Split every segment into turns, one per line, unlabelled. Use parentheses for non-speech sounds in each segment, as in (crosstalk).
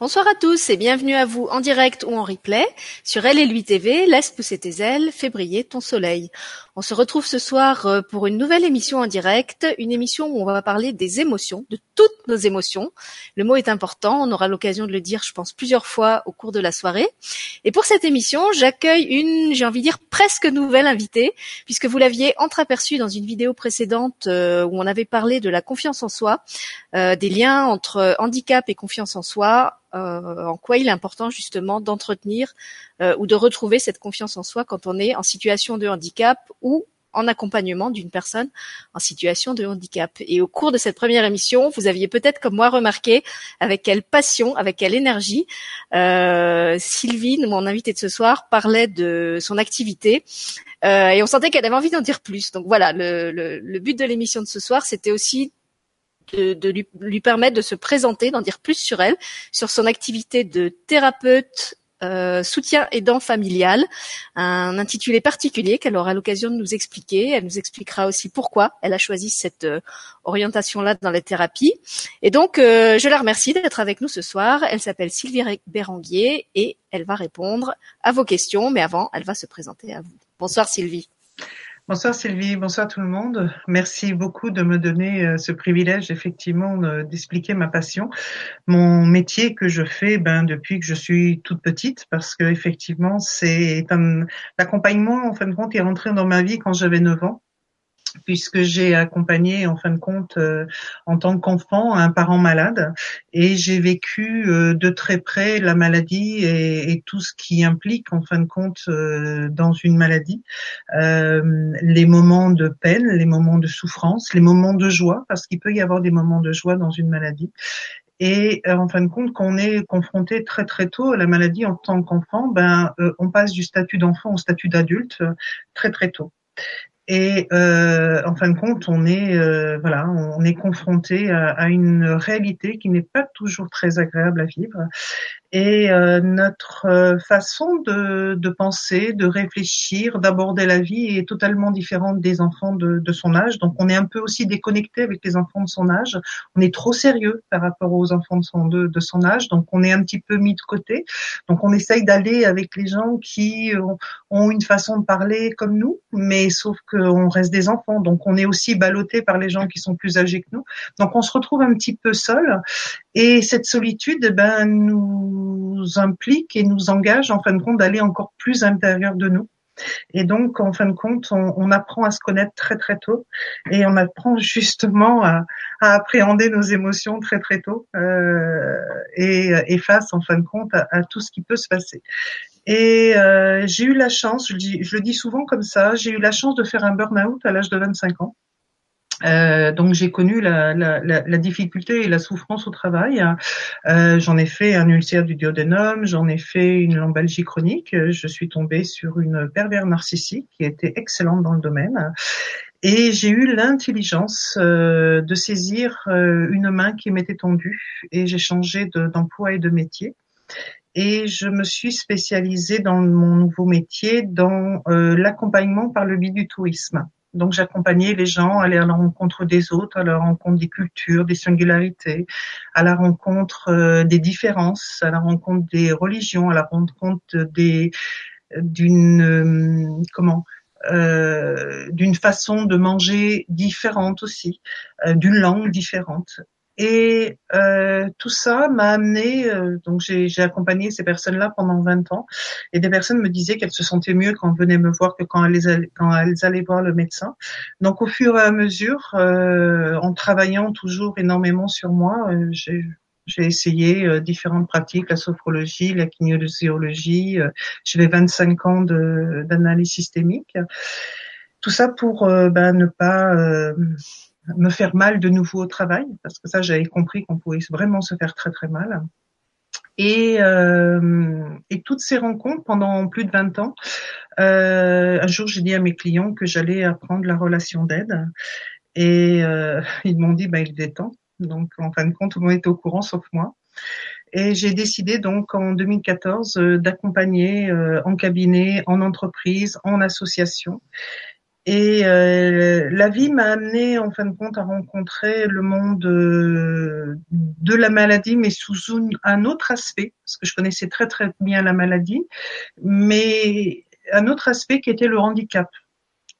Bonsoir à tous et bienvenue à vous en direct ou en replay sur Elle et lui TV, Laisse pousser tes ailes, fais briller ton soleil. On se retrouve ce soir euh, pour une nouvelle émission en direct, une émission où on va parler des émotions, de toutes nos émotions. Le mot est important, on aura l'occasion de le dire, je pense, plusieurs fois au cours de la soirée. Et pour cette émission, j'accueille une, j'ai envie de dire, presque nouvelle invitée, puisque vous l'aviez entreaperçue dans une vidéo précédente euh, où on avait parlé de la confiance en soi, euh, des liens entre handicap et confiance en soi, en quoi il est important justement d'entretenir ou de retrouver cette confiance en soi quand on est en situation de handicap ou en accompagnement d'une personne en situation de handicap. Et au cours de cette première émission, vous aviez peut-être comme moi remarqué avec quelle passion, avec quelle énergie euh, Sylvie, mon invitée de ce soir, parlait de son activité. Euh, et on sentait qu'elle avait envie d'en dire plus. Donc voilà, le, le, le but de l'émission de ce soir, c'était aussi de, lui, lui, permettre de se présenter, d'en dire plus sur elle, sur son activité de thérapeute euh, soutien aidant familial, un intitulé particulier qu'elle aura l'occasion de nous expliquer. Elle nous expliquera aussi pourquoi elle a choisi cette euh, orientation-là dans la thérapie. Et donc, euh, je la remercie d'être avec nous ce soir. Elle s'appelle Sylvie Béranguier et elle va répondre à vos questions. Mais avant, elle va se présenter à vous. Bonsoir Sylvie.
Bonsoir Sylvie, bonsoir tout le monde. Merci beaucoup de me donner euh, ce privilège effectivement d'expliquer ma passion, mon métier que je fais ben depuis que je suis toute petite parce que effectivement c'est un l'accompagnement en fin de compte est rentré dans ma vie quand j'avais 9 ans puisque j'ai accompagné en fin de compte euh, en tant qu'enfant un parent malade et j'ai vécu euh, de très près la maladie et, et, tout ce qui implique en fin de compte euh, dans une maladie, les moments de peine, les moments de souffrance, les moments de joie, parce qu'il peut y avoir des moments de joie dans une maladie. Et en fin de compte, quand on est confronté très très tôt à la maladie en tant qu'enfant, ben on passe du statut d'enfant au statut d'adulte très très tôt. Et euh, en fin de compte, on est euh, voilà, on est confronté à, une réalité qui n'est pas toujours très agréable à vivre et euh, notre euh, façon de, de, penser, de réfléchir, d'aborder la vie est totalement différente des enfants de, de, son âge. Donc on est un peu aussi déconnecté avec les enfants de son âge. On est trop sérieux par rapport aux enfants de son, de, son âge. Donc on est un petit peu mis de côté. Donc on essaye d'aller avec les gens qui ont une façon de parler comme nous, mais sauf qu'on reste des enfants. Donc on est aussi ballotté par les gens qui sont plus âgés que nous. Donc on se retrouve un petit peu seul. Et cette solitude, ben nous nous implique et nous engage en fin de compte d'aller encore plus à l'intérieur de nous. Et donc, en fin de compte, on, apprend à se connaître très très tôt et on apprend (laughs) justement à, appréhender nos émotions très très tôt euh, et, face en fin de compte à, tout ce qui peut se passer. Et euh, j'ai eu la chance, je, je le dis souvent comme ça, j'ai eu la chance de faire un burn-out à l'âge de 25 ans. Euh, donc j'ai connu la, la, la, difficulté et la souffrance au travail. Euh, j'en ai fait un ulcère du duodénum, j'en ai fait une lombalgie chronique. Je suis tombée sur une pervers narcissique qui était excellente dans le domaine. Et j'ai eu l'intelligence euh, de saisir euh, une main qui m'était tendue et j'ai changé d'emploi et de métier. Et je me suis spécialisée dans mon nouveau métier dans euh, l'accompagnement par le biais du tourisme. Donc j'accompagnais les gens à aller à la rencontre des autres, à la rencontre des cultures, des singularités, à la rencontre euh, des différences, à la rencontre des religions, à la rencontre des d'une euh, comment euh, d'une façon de manger différente aussi, d'une langue différente. Et euh, tout ça m'a amené, euh, donc j'ai accompagné ces personnes-là pendant 20 ans, et des personnes me disaient qu'elles se sentaient mieux quand elles venaient me voir que quand elles, allaient, quand elles allaient voir le médecin. Donc au fur et à mesure, euh, en travaillant toujours énormément sur moi, euh, j'ai j'ai essayé euh, différentes pratiques, la sophrologie, la kinésiologie. J'ai 25 ans d'analyse systémique. Tout ça pour ben, ne pas me faire mal de nouveau au travail, parce que ça j'avais compris qu'on pouvait vraiment se faire très très mal. Et, euh, et toutes ces rencontres pendant plus de 20 ans, euh, un jour j'ai dit à mes clients que j'allais apprendre la relation d'aide et euh, ils m'ont dit bah il détend. Donc en fin de compte tout le monde était au courant sauf moi. Et j'ai décidé donc en 2014 euh, d'accompagner euh, en cabinet, en entreprise, en association Et euh, la vie m'a amené en fin de compte à rencontrer le monde euh, de la maladie, mais sous un autre aspect, parce que je connaissais très très bien la maladie, mais un autre aspect qui était le handicap.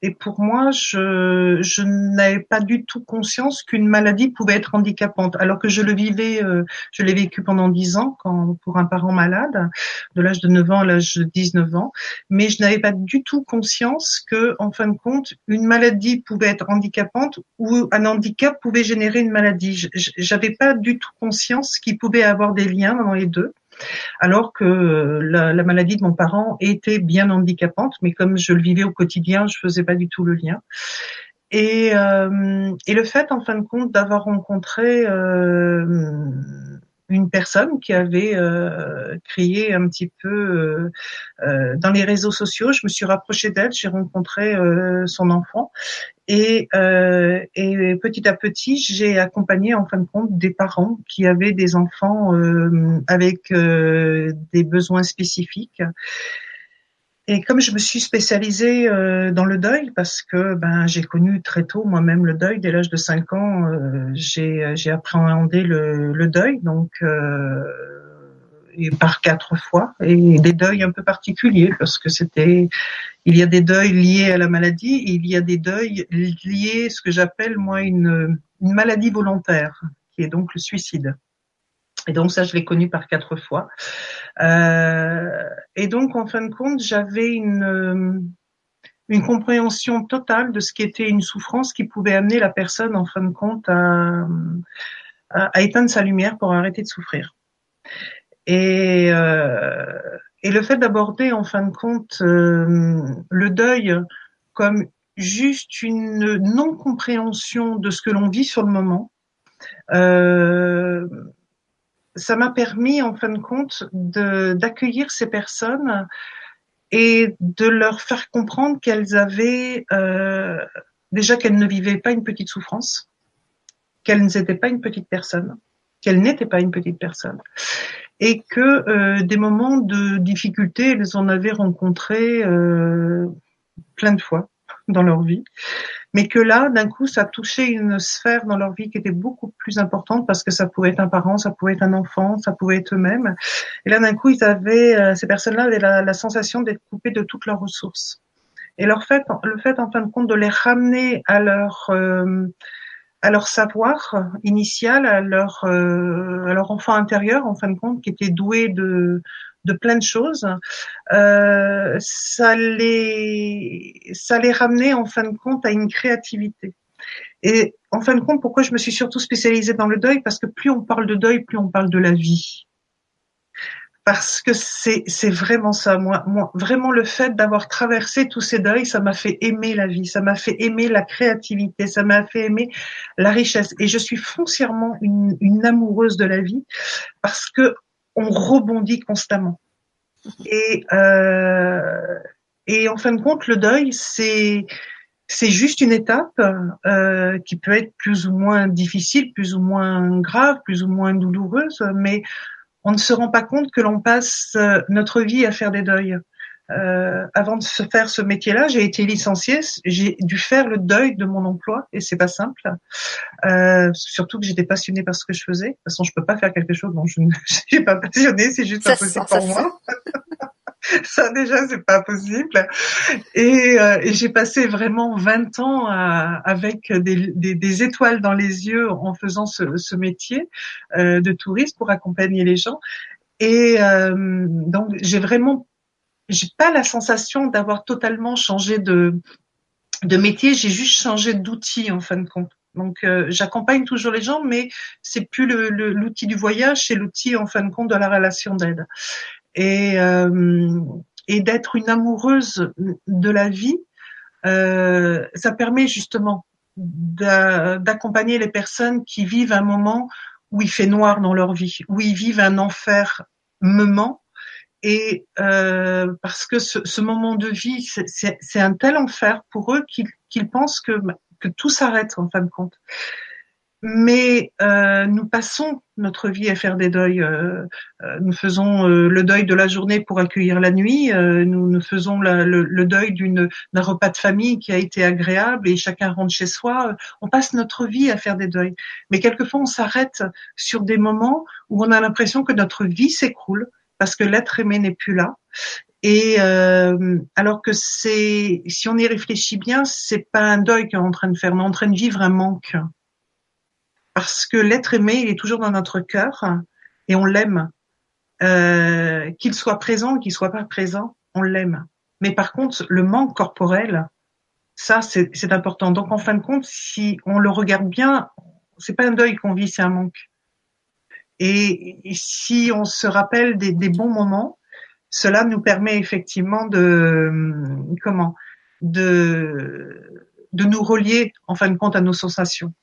Et pour moi, je, je n'avais pas du tout conscience qu'une maladie pouvait être handicapante, alors que je le vivais, euh, je l'ai vécu pendant dix ans quand, pour un parent malade, de l'âge de 9 ans à l'âge de 19 ans, mais je n'avais pas du tout conscience que, en fin de compte, une maladie pouvait être handicapante ou un handicap pouvait générer une maladie. J'avais pas du tout conscience qu'il pouvait avoir des liens dans les deux alors que euh, la, la, maladie de mon parent était bien handicapante, mais comme je le vivais au quotidien, je faisais pas du tout le lien. Et, euh, et le fait, en fin de compte, d'avoir rencontré euh, une personne qui avait euh, crié un petit peu euh, euh, dans les réseaux sociaux. Je me suis rapprochée d'elle, j'ai rencontré euh, son enfant et, et, petit à petit, j'ai accompagné en fin de compte des parents qui avaient des enfants avec des besoins spécifiques. Et comme je me suis spécialisée euh, dans le deuil, parce que ben j'ai connu très tôt moi-même le deuil, dès l'âge de 5 ans, euh, j'ai appréhendé le, le, deuil, donc euh, et par quatre fois, et des deuils un peu particuliers, parce que c'était, il y a des deuils liés à la maladie, et il y a des deuils liés, ce que j'appelle moi une, une maladie volontaire, qui est donc le suicide. Et donc ça, je l'ai connu par quatre fois. Euh, et donc, en fin de compte, j'avais une, euh, une compréhension totale de ce qui était une souffrance qui pouvait amener la personne, en fin de compte, à, à, éteindre sa lumière pour arrêter de souffrir. Et, euh, et le fait d'aborder, en fin de compte, euh, le deuil comme juste une non-compréhension de ce que l'on vit sur le moment, euh, ça m'a permis, en fin de compte, d'accueillir ces personnes et de leur faire comprendre qu'elles avaient euh, déjà qu'elles ne vivaient pas une petite souffrance, qu'elles n'étaient pas une petite personne, qu'elles n'étaient pas une petite personne, et que euh, des moments de difficulté, elles en avaient rencontré euh, plein de fois dans leur vie, mais que là, d'un coup, ça touchait une sphère dans leur vie qui était beaucoup plus importante parce que ça pouvait être un parent, ça pouvait être un enfant, ça pouvait être eux-mêmes. Et là, d'un coup, ils avaient, euh, ces personnes-là avaient la, sensation d'être coupées de toutes leurs ressources. Et leur fait, le fait, en fin de compte, de les ramener à leur euh, à leur savoir initial, à leur euh, à leur enfant intérieur, en fin de compte, qui était doué de de plein de choses, euh, ça les ça les ramenait en fin de compte à une créativité. Et en fin de compte, pourquoi je me suis surtout spécialisée dans le deuil? Parce que plus on parle de deuil, plus on parle de la vie. Parce que c'est c'est vraiment ça. Moi, moi, vraiment le fait d'avoir traversé tous ces deuils, ça m'a fait aimer la vie, ça m'a fait aimer la créativité, ça m'a fait aimer la richesse. Et je suis foncièrement une, une amoureuse de la vie parce que on rebondit constamment. Et, euh, et en fin de compte, le deuil, c'est c'est juste une étape euh, qui peut être plus ou moins difficile, plus ou moins grave, plus ou moins douloureuse, mais on ne se rend pas compte que l'on passe notre vie à faire des deuils. Euh, avant de se faire ce métier-là, j'ai été licenciée, j'ai dû faire le deuil de mon emploi et c'est pas simple. Euh, surtout que j'étais passionnée par ce que je faisais. De toute façon, je peux pas faire quelque chose dont je ne (laughs) suis pas passionnée, c'est juste pas possible pour moi. (laughs) ça déjà c'est pas possible et, euh, et j'ai passé vraiment 20 ans à, avec des, des, des, étoiles dans les yeux en faisant ce, ce métier euh, de touriste pour accompagner les gens et euh, donc j'ai vraiment j'ai pas la sensation d'avoir totalement changé de de métier, j'ai juste changé d'outil en fin de compte. Donc euh, j'accompagne toujours les gens, mais c'est plus l'outil du voyage, c'est l'outil en fin de compte de la relation d'aide. Et euh, et d'être une amoureuse de la vie, euh, ça permet justement d'accompagner les personnes qui vivent un moment où il fait noir dans leur vie, où ils vivent un enfer moment et euh, parce que ce, ce, moment de vie, c'est un tel enfer pour eux qu'ils pensent que, que tout s'arrête en fin de compte. mais euh, nous passons notre vie à faire des deuils. Euh, euh, nous faisons le deuil de la journée pour accueillir la nuit. nous, nous faisons le, deuil d'une d'un repas de famille qui a été agréable et chacun rentre chez soi. On passe notre vie à faire des deuils. Mais quelquefois, on s'arrête sur des moments où on a l'impression que notre vie s'écroule parce que l'être aimé n'est plus là. Et alors que c'est, si on y réfléchit bien, c'est pas un deuil qu'on est en train de faire, on est en train de vivre un manque parce que l'être aimé, il est toujours dans notre cœur et on l'aime. Euh, qu'il soit présent, qu'il soit pas présent, on l'aime. Mais par contre, le manque corporel, ça, c'est important. Donc, en fin de compte, si on le regarde bien, c'est pas un deuil qu'on vit, c'est un manque. Et, si on se rappelle des, bons moments, cela nous permet effectivement de comment de de nous relier en fin de compte à nos sensations.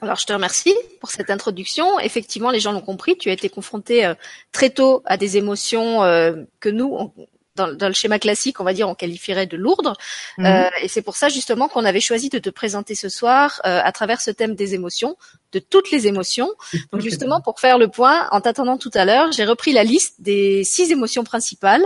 Alors je te remercie pour cette introduction. Effectivement, les gens l'ont compris. Tu as été confronté euh, très tôt à des émotions euh, que nous, dans, le schéma classique, on va dire, on qualifierait de lourdes. Mhm. Euh, et c'est pour ça justement qu'on avait choisi de te présenter ce soir à travers ce thème des émotions, de toutes les émotions. Donc justement, pour faire le point, en t'attendant tout à l'heure, j'ai repris la liste des six émotions principales.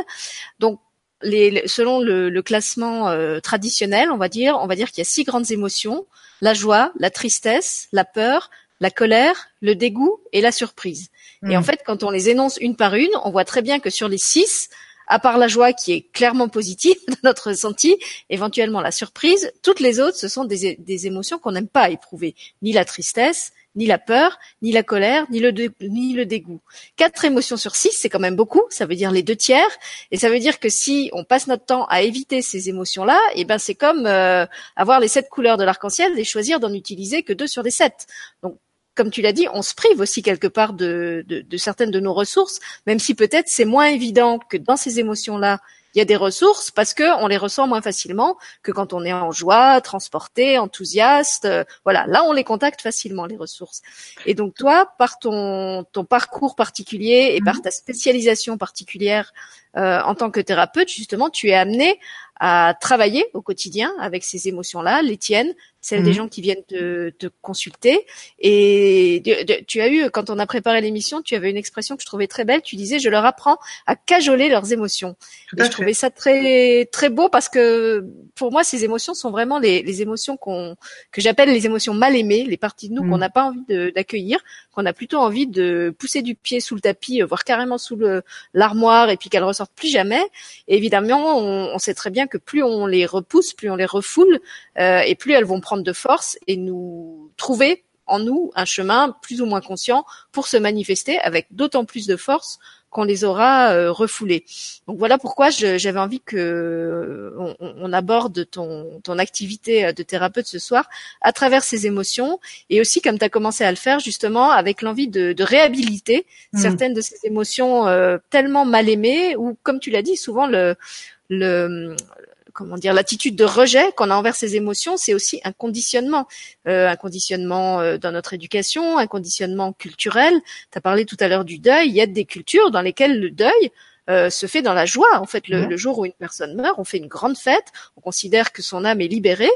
Donc les, selon le, le classement traditionnel, on va dire, on va dire qu'il y a six grandes émotions la joie, la tristesse, la peur, la colère, le dégoût et la surprise. Et en hmm. fait, quand on les énonce une par une, on voit très bien que sur les six, à part la joie qui est clairement positive (laughs) dans notre ressenti, éventuellement la surprise, toutes les autres, ce sont des, émotions qu'on n'aime pas éprouver. Ni la tristesse, ni la peur, ni la colère, ni le, ni le dégoût. Quatre émotions sur six, c'est quand même beaucoup, ça veut dire les deux tiers, et ça veut dire que si on passe notre temps à éviter ces émotions-là, eh ben c'est comme euh, avoir les sept couleurs de l'arc-en-ciel et choisir d'en utiliser que deux sur les sept. Donc comme tu l'as dit, on se prive aussi quelque part de, de, de certaines de nos ressources, même si peut-être c'est moins évident que dans ces émotions-là, il y a des ressources parce que on les ressent moins facilement que quand on est en joie, transporté, enthousiaste. Euh, voilà, là on les contacte facilement les ressources. Et donc toi, par ton ton parcours particulier et par mhm. ta spécialisation particulière euh, en tant que thérapeute, justement, tu es amené à travailler au quotidien avec ces émotions-là, les tiennes, celles des mhm. gens qui viennent te, te consulter. Et tu as eu, quand on a préparé l'émission, tu avais une expression que je trouvais très belle. Tu disais, je leur apprends à cajoler leurs émotions. et je trouvais ça très très beau parce que pour moi, ces émotions sont vraiment les, les émotions qu'on que j'appelle les émotions mal aimées, les parties de nous qu'on mhm. n'a pas envie d'accueillir, qu'on a plutôt envie de pousser du pied sous le tapis, voire carrément sous l'armoire, et puis qu'elles ressortent plus jamais. Et évidemment, on, on sait très bien que plus on les repousse, plus on les refoule, euh, et plus elles vont prendre de force et nous trouver en nous un chemin plus ou moins conscient pour se manifester avec d'autant plus de force qu'on les aura euh, refoulés. Donc voilà pourquoi j'avais envie que on, aborde ton, ton activité de thérapeute ce soir à travers ces émotions et aussi comme tu as commencé à le faire justement avec l'envie de, de réhabiliter mmh. certaines de ces émotions euh, tellement mal aimées ou comme tu l'as dit souvent le le comment dire l'attitude de rejet qu'on a envers ces émotions, c'est aussi un conditionnement, euh, un conditionnement euh, dans notre éducation, un conditionnement culturel. Tu as parlé tout à l'heure du deuil. Il y a des cultures dans lesquelles le deuil euh, se fait dans la joie. En fait, le, jour où une personne meurt, on fait une grande fête, on considère que son âme est libérée,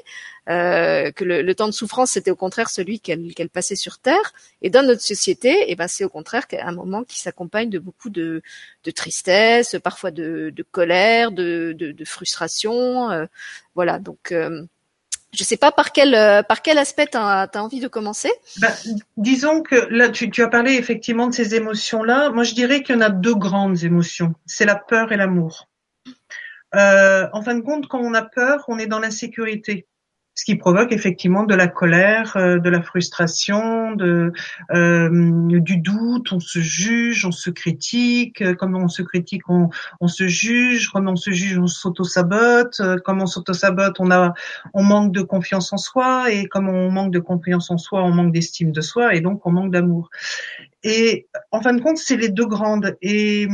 euh, que le, temps de souffrance c'était au contraire celui qu'elle passait sur terre. Et dans notre société, eh ben c'est au contraire un moment qui s'accompagne de beaucoup de, de tristesse, parfois de, de colère, de, de, de frustration. Euh, voilà, donc je sais pas par quel euh, par quel aspect tu as, envie de commencer.
Ben, disons que là, tu, as parlé effectivement de ces émotions-là. Moi, je dirais qu'il y en a deux grandes émotions. C'est la peur et l'amour. Euh, en fin de compte, quand on a peur, on est dans l'insécurité ce qui provoque effectivement de la colère, euh, de la frustration, de, euh, du doute, on se juge, on se critique, euh, comme on se critique, on, on se juge, comme on se juge, on s'auto-sabote, comme on s'auto-sabote, on a on manque de confiance en soi, et comme on manque de confiance en soi, on manque d'estime de soi, et donc on manque d'amour. Et en fin de compte, c'est les deux grandes. Et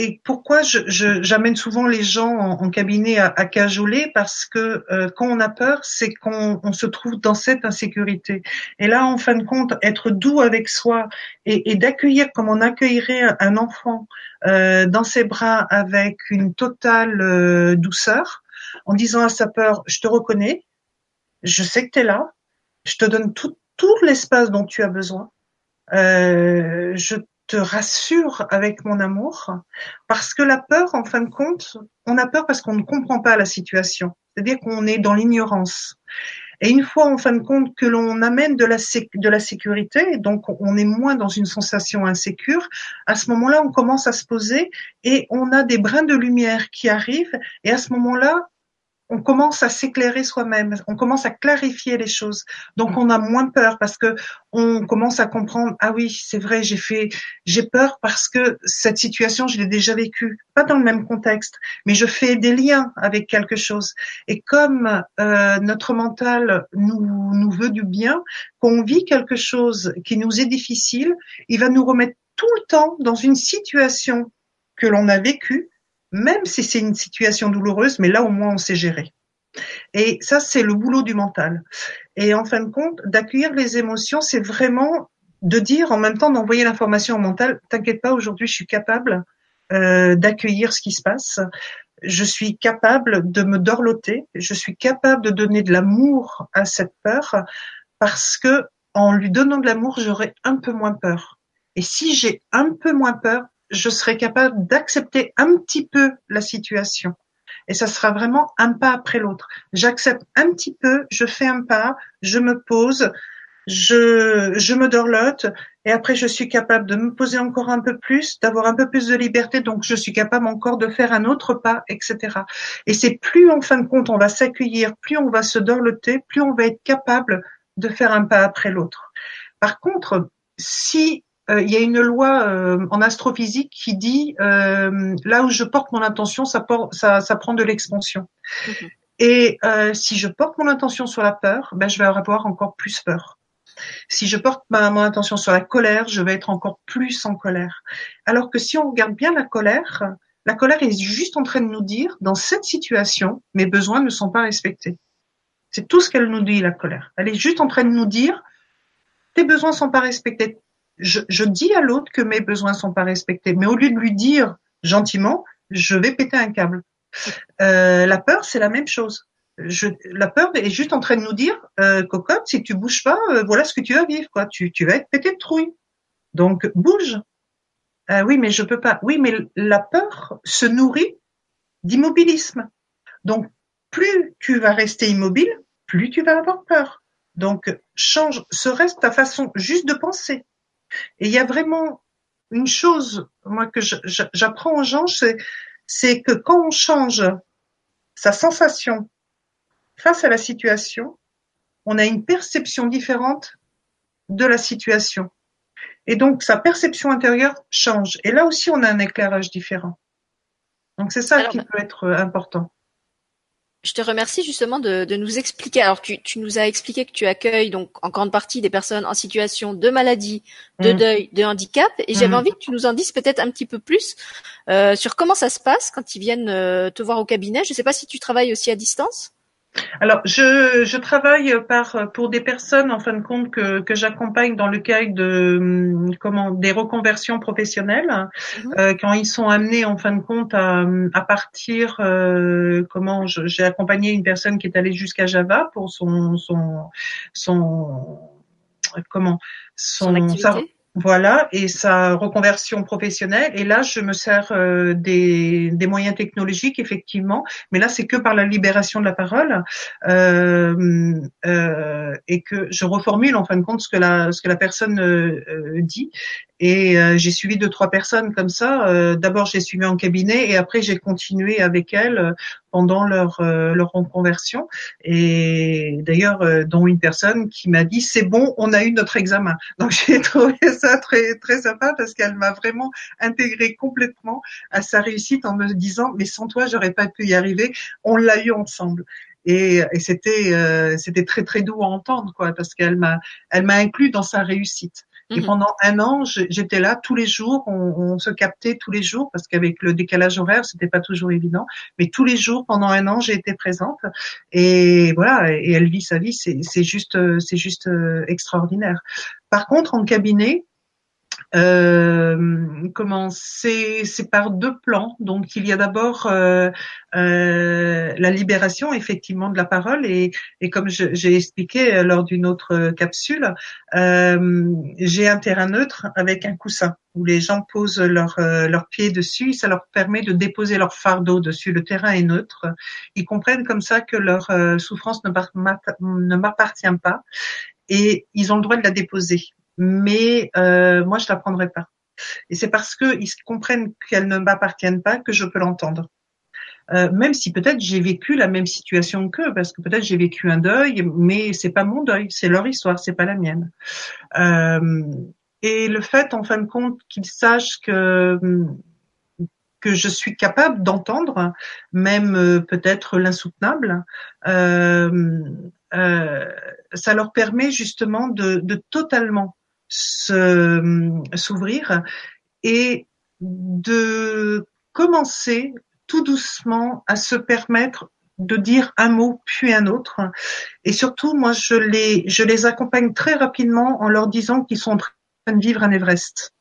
et pourquoi j'amène souvent les gens en, cabinet à, cajoler? Parce que euh, quand on a peur, c'est qu'on se trouve dans cette insécurité. Et là, en fin de compte, être doux avec soi et, d'accueillir comme on accueillerait un, enfant euh, dans ses bras avec une totale euh, douceur, en disant à sa peur, je te reconnais, je sais que tu es là, je te donne toute tout l'espace dont tu as besoin. Euh, je te rassure avec mon amour, parce que la peur, en fin de compte, on a peur parce qu'on ne comprend pas la situation, c'est-à-dire qu'on est dans l'ignorance. Et une fois, en fin de compte, que l'on amène de la, de la sécurité, donc on est moins dans une sensation insécure, à ce moment-là, on commence à se poser et on a des brins de lumière qui arrivent. Et à ce moment-là, on commence à s'éclairer soi-même, on commence à clarifier les choses. Donc on a moins peur parce que on commence à comprendre ah oui, c'est vrai, j'ai fait j'ai peur parce que cette situation, je l'ai déjà vécue, pas dans le même contexte, mais je fais des liens avec quelque chose. Et comme euh, notre mental nous nous veut du bien, qu'on vit quelque chose qui nous est difficile, il va nous remettre tout le temps dans une situation que l'on a vécue même si c'est une situation douloureuse, mais là au moins on sait gérer. Et ça, c'est le boulot du mental. Et en fin de compte, d'accueillir les émotions, c'est vraiment de dire en même temps d'envoyer l'information au mental, t'inquiète pas, aujourd'hui je suis capable euh, d'accueillir ce qui se passe, je suis capable de me dorloter, je suis capable de donner de l'amour à cette peur, parce que en lui donnant de l'amour, j'aurai un peu moins peur. Et si j'ai un peu moins peur, je serai capable d'accepter un petit peu la situation. Et ça sera vraiment un pas après l'autre. J'accepte un petit peu, je fais un pas, je me pose, je, je me dorlote, et après je suis capable de me poser encore un peu plus, d'avoir un peu plus de liberté, donc je suis capable encore de faire un autre pas, etc. Et c'est plus en fin de compte on va s'accueillir, plus on va se dorloter, plus on va être capable de faire un pas après l'autre. Par contre, si il y a une loi euh, en astrophysique qui dit euh, là où je porte mon intention, ça, ça, ça prend de l'expansion. Mhm. Et si je porte mon intention sur la peur, ben, je vais avoir encore plus peur. Si je porte ma, mon intention sur la colère, je vais être encore plus en colère. Alors que si on regarde bien la colère, la colère est juste en train de nous dire, dans cette situation, mes besoins ne sont pas respectés. C'est tout ce qu'elle nous dit, la colère. Elle est juste en train de nous dire, tes besoins sont pas respectés, je, dis à l'autre que mes besoins sont pas respectés, mais au lieu de lui dire gentiment, je vais péter un câble. Euh, la peur, c'est la même chose. Je, la peur est juste en train de nous dire, euh, cocotte, si tu bouges pas, euh, voilà ce que tu vas vivre, quoi. Tu, tu vas être pété de trouille. Donc bouge. Euh, oui, mais je peux pas. Oui, mais la peur se nourrit d'immobilisme. Donc plus tu vas rester immobile, plus tu vas avoir peur. Donc change, serait-ce ta façon juste de penser? Et il y a vraiment une chose, moi, que j'apprends aux gens, c'est que quand on change sa sensation face à la situation, on a une perception différente de la situation. Et donc, sa perception intérieure change. Et là aussi, on a un éclairage différent. Donc, c'est ça qui peut être important.
Je te remercie justement de, de nous expliquer. Alors, tu, tu, nous as expliqué que tu accueilles donc en grande partie des personnes en situation de maladie, de mm. deuil, de handicap, et j'avais mm. envie que tu nous en dises peut-être un petit peu plus euh, sur comment ça se passe quand ils viennent euh, te voir au cabinet. Je ne sais pas si tu travailles aussi à distance.
Alors, je, je, travaille par pour des personnes en fin de compte que, que j'accompagne dans le cadre de hum, comment des reconversions professionnelles mhm. euh, quand ils sont amenés en fin de compte à, à partir. Euh, comment j'ai accompagné une personne qui est allée jusqu'à Java pour son son son comment
son,
voilà, et sa reconversion professionnelle. Et là, je me sers euh, des, moyens technologiques, effectivement, mais là, c'est que par la libération de la parole euh, euh, et que je reformule en fin de compte ce que la, ce que la personne dit. Et euh, j'ai suivi deux trois personnes comme ça. Euh, d'abord j'ai suivi en cabinet et après j'ai continué avec elles euh, pendant leur leur reconversion. Et d'ailleurs dont une personne qui m'a dit c'est bon, on a eu notre examen. (laughs) Donc j'ai trouvé ça très très sympa parce qu'elle m'a vraiment intégré complètement à sa réussite en me disant mais sans toi j'aurais pas pu y arriver. On l'a eu ensemble et, et c'était c'était très très doux à entendre quoi parce qu'elle m'a elle m'a inclus dans sa réussite et mhm. pendant un an, j'étais là tous les jours, on, on, se captait tous les jours parce qu'avec le décalage horaire, c'était pas toujours évident. Mais tous les jours, pendant un an, j'ai été présente. Et voilà, et elle vit sa vie, c'est juste, c'est juste euh, extraordinaire. Par contre, en cabinet, Euh, comment c'est c'est par deux plans. Donc il y a d'abord euh, euh, la libération effectivement de la parole et, et comme j'ai expliqué lors d'une autre capsule, euh, j'ai un terrain neutre avec un coussin où les gens posent leurs leur pieds dessus, ça leur permet de déposer leur fardeau dessus. Le terrain est neutre. Ils comprennent comme ça que leur souffrance ne m'appartient pas et ils ont le droit de la déposer mais euh, moi je l'apprendrai pas. Et c'est parce qu'ils comprennent qu'elles ne m'appartiennent pas que je peux l'entendre. Euh, même si peut-être j'ai vécu la même situation qu'eux, parce que peut-être j'ai vécu un deuil, mais c'est pas mon deuil, c'est leur histoire, c'est pas la mienne. Euh, et le fait, en fin de compte, qu'ils sachent que que je suis capable d'entendre, même euh, peut-être l'insoutenable, euh, euh, ça leur permet justement de, de totalement s'ouvrir et de commencer tout doucement à se permettre de dire un mot puis un autre. Et surtout, moi, je les, je les accompagne très rapidement en leur disant qu'ils sont en train de vivre un Everest.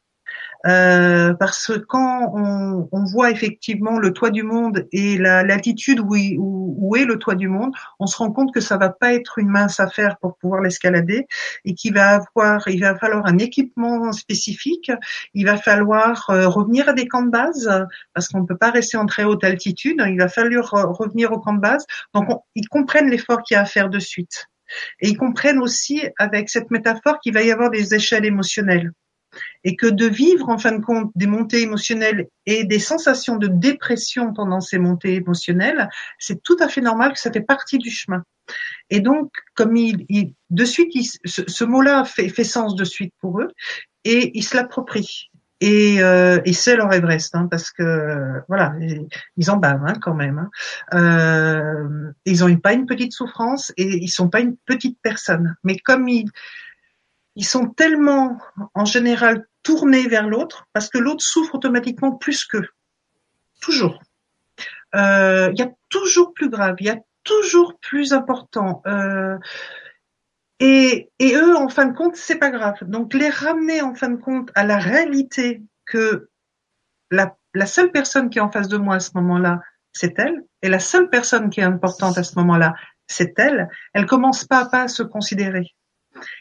Euh, parce que quand on, on, voit effectivement le toit du monde et la latitude où, où, où, est le toit du monde, on se rend compte que ça va pas être une mince affaire pour pouvoir l'escalader et qu'il va avoir, il va falloir un équipement spécifique, il va falloir euh, revenir à des camps de base parce qu'on ne peut pas rester en très haute altitude, il va falloir revenir au camp de base. Donc ils comprennent l'effort qu'il y a à faire de suite. Et ils comprennent aussi avec cette métaphore qu'il va y avoir des échelles émotionnelles et que de vivre en fin de compte des montées émotionnelles et des sensations de dépression pendant ces montées émotionnelles, c'est tout à fait normal que ça fait partie du chemin. Et donc, comme il, de suite, ce, mot-là fait, fait, sens de suite pour eux, et ils se l'approprient. Et, euh, et c'est leur Everest, hein, parce que voilà, ils en bavent hein, quand même. Hein. Euh, ils ont pas une petite souffrance et ils sont pas une petite personne. Mais comme ils, ils sont tellement, en général, tournés vers l'autre parce que l'autre souffre automatiquement plus qu'eux. Toujours. Euh, il y a toujours plus grave, il y a toujours plus important. Euh, et, et, eux, en fin de compte, c'est pas grave. Donc les ramener en fin de compte à la réalité que la, la seule personne qui est en face de moi à ce moment-là, c'est elle, et la seule personne qui est importante à ce moment-là, c'est elle. Elle commence pas à pas se considérer.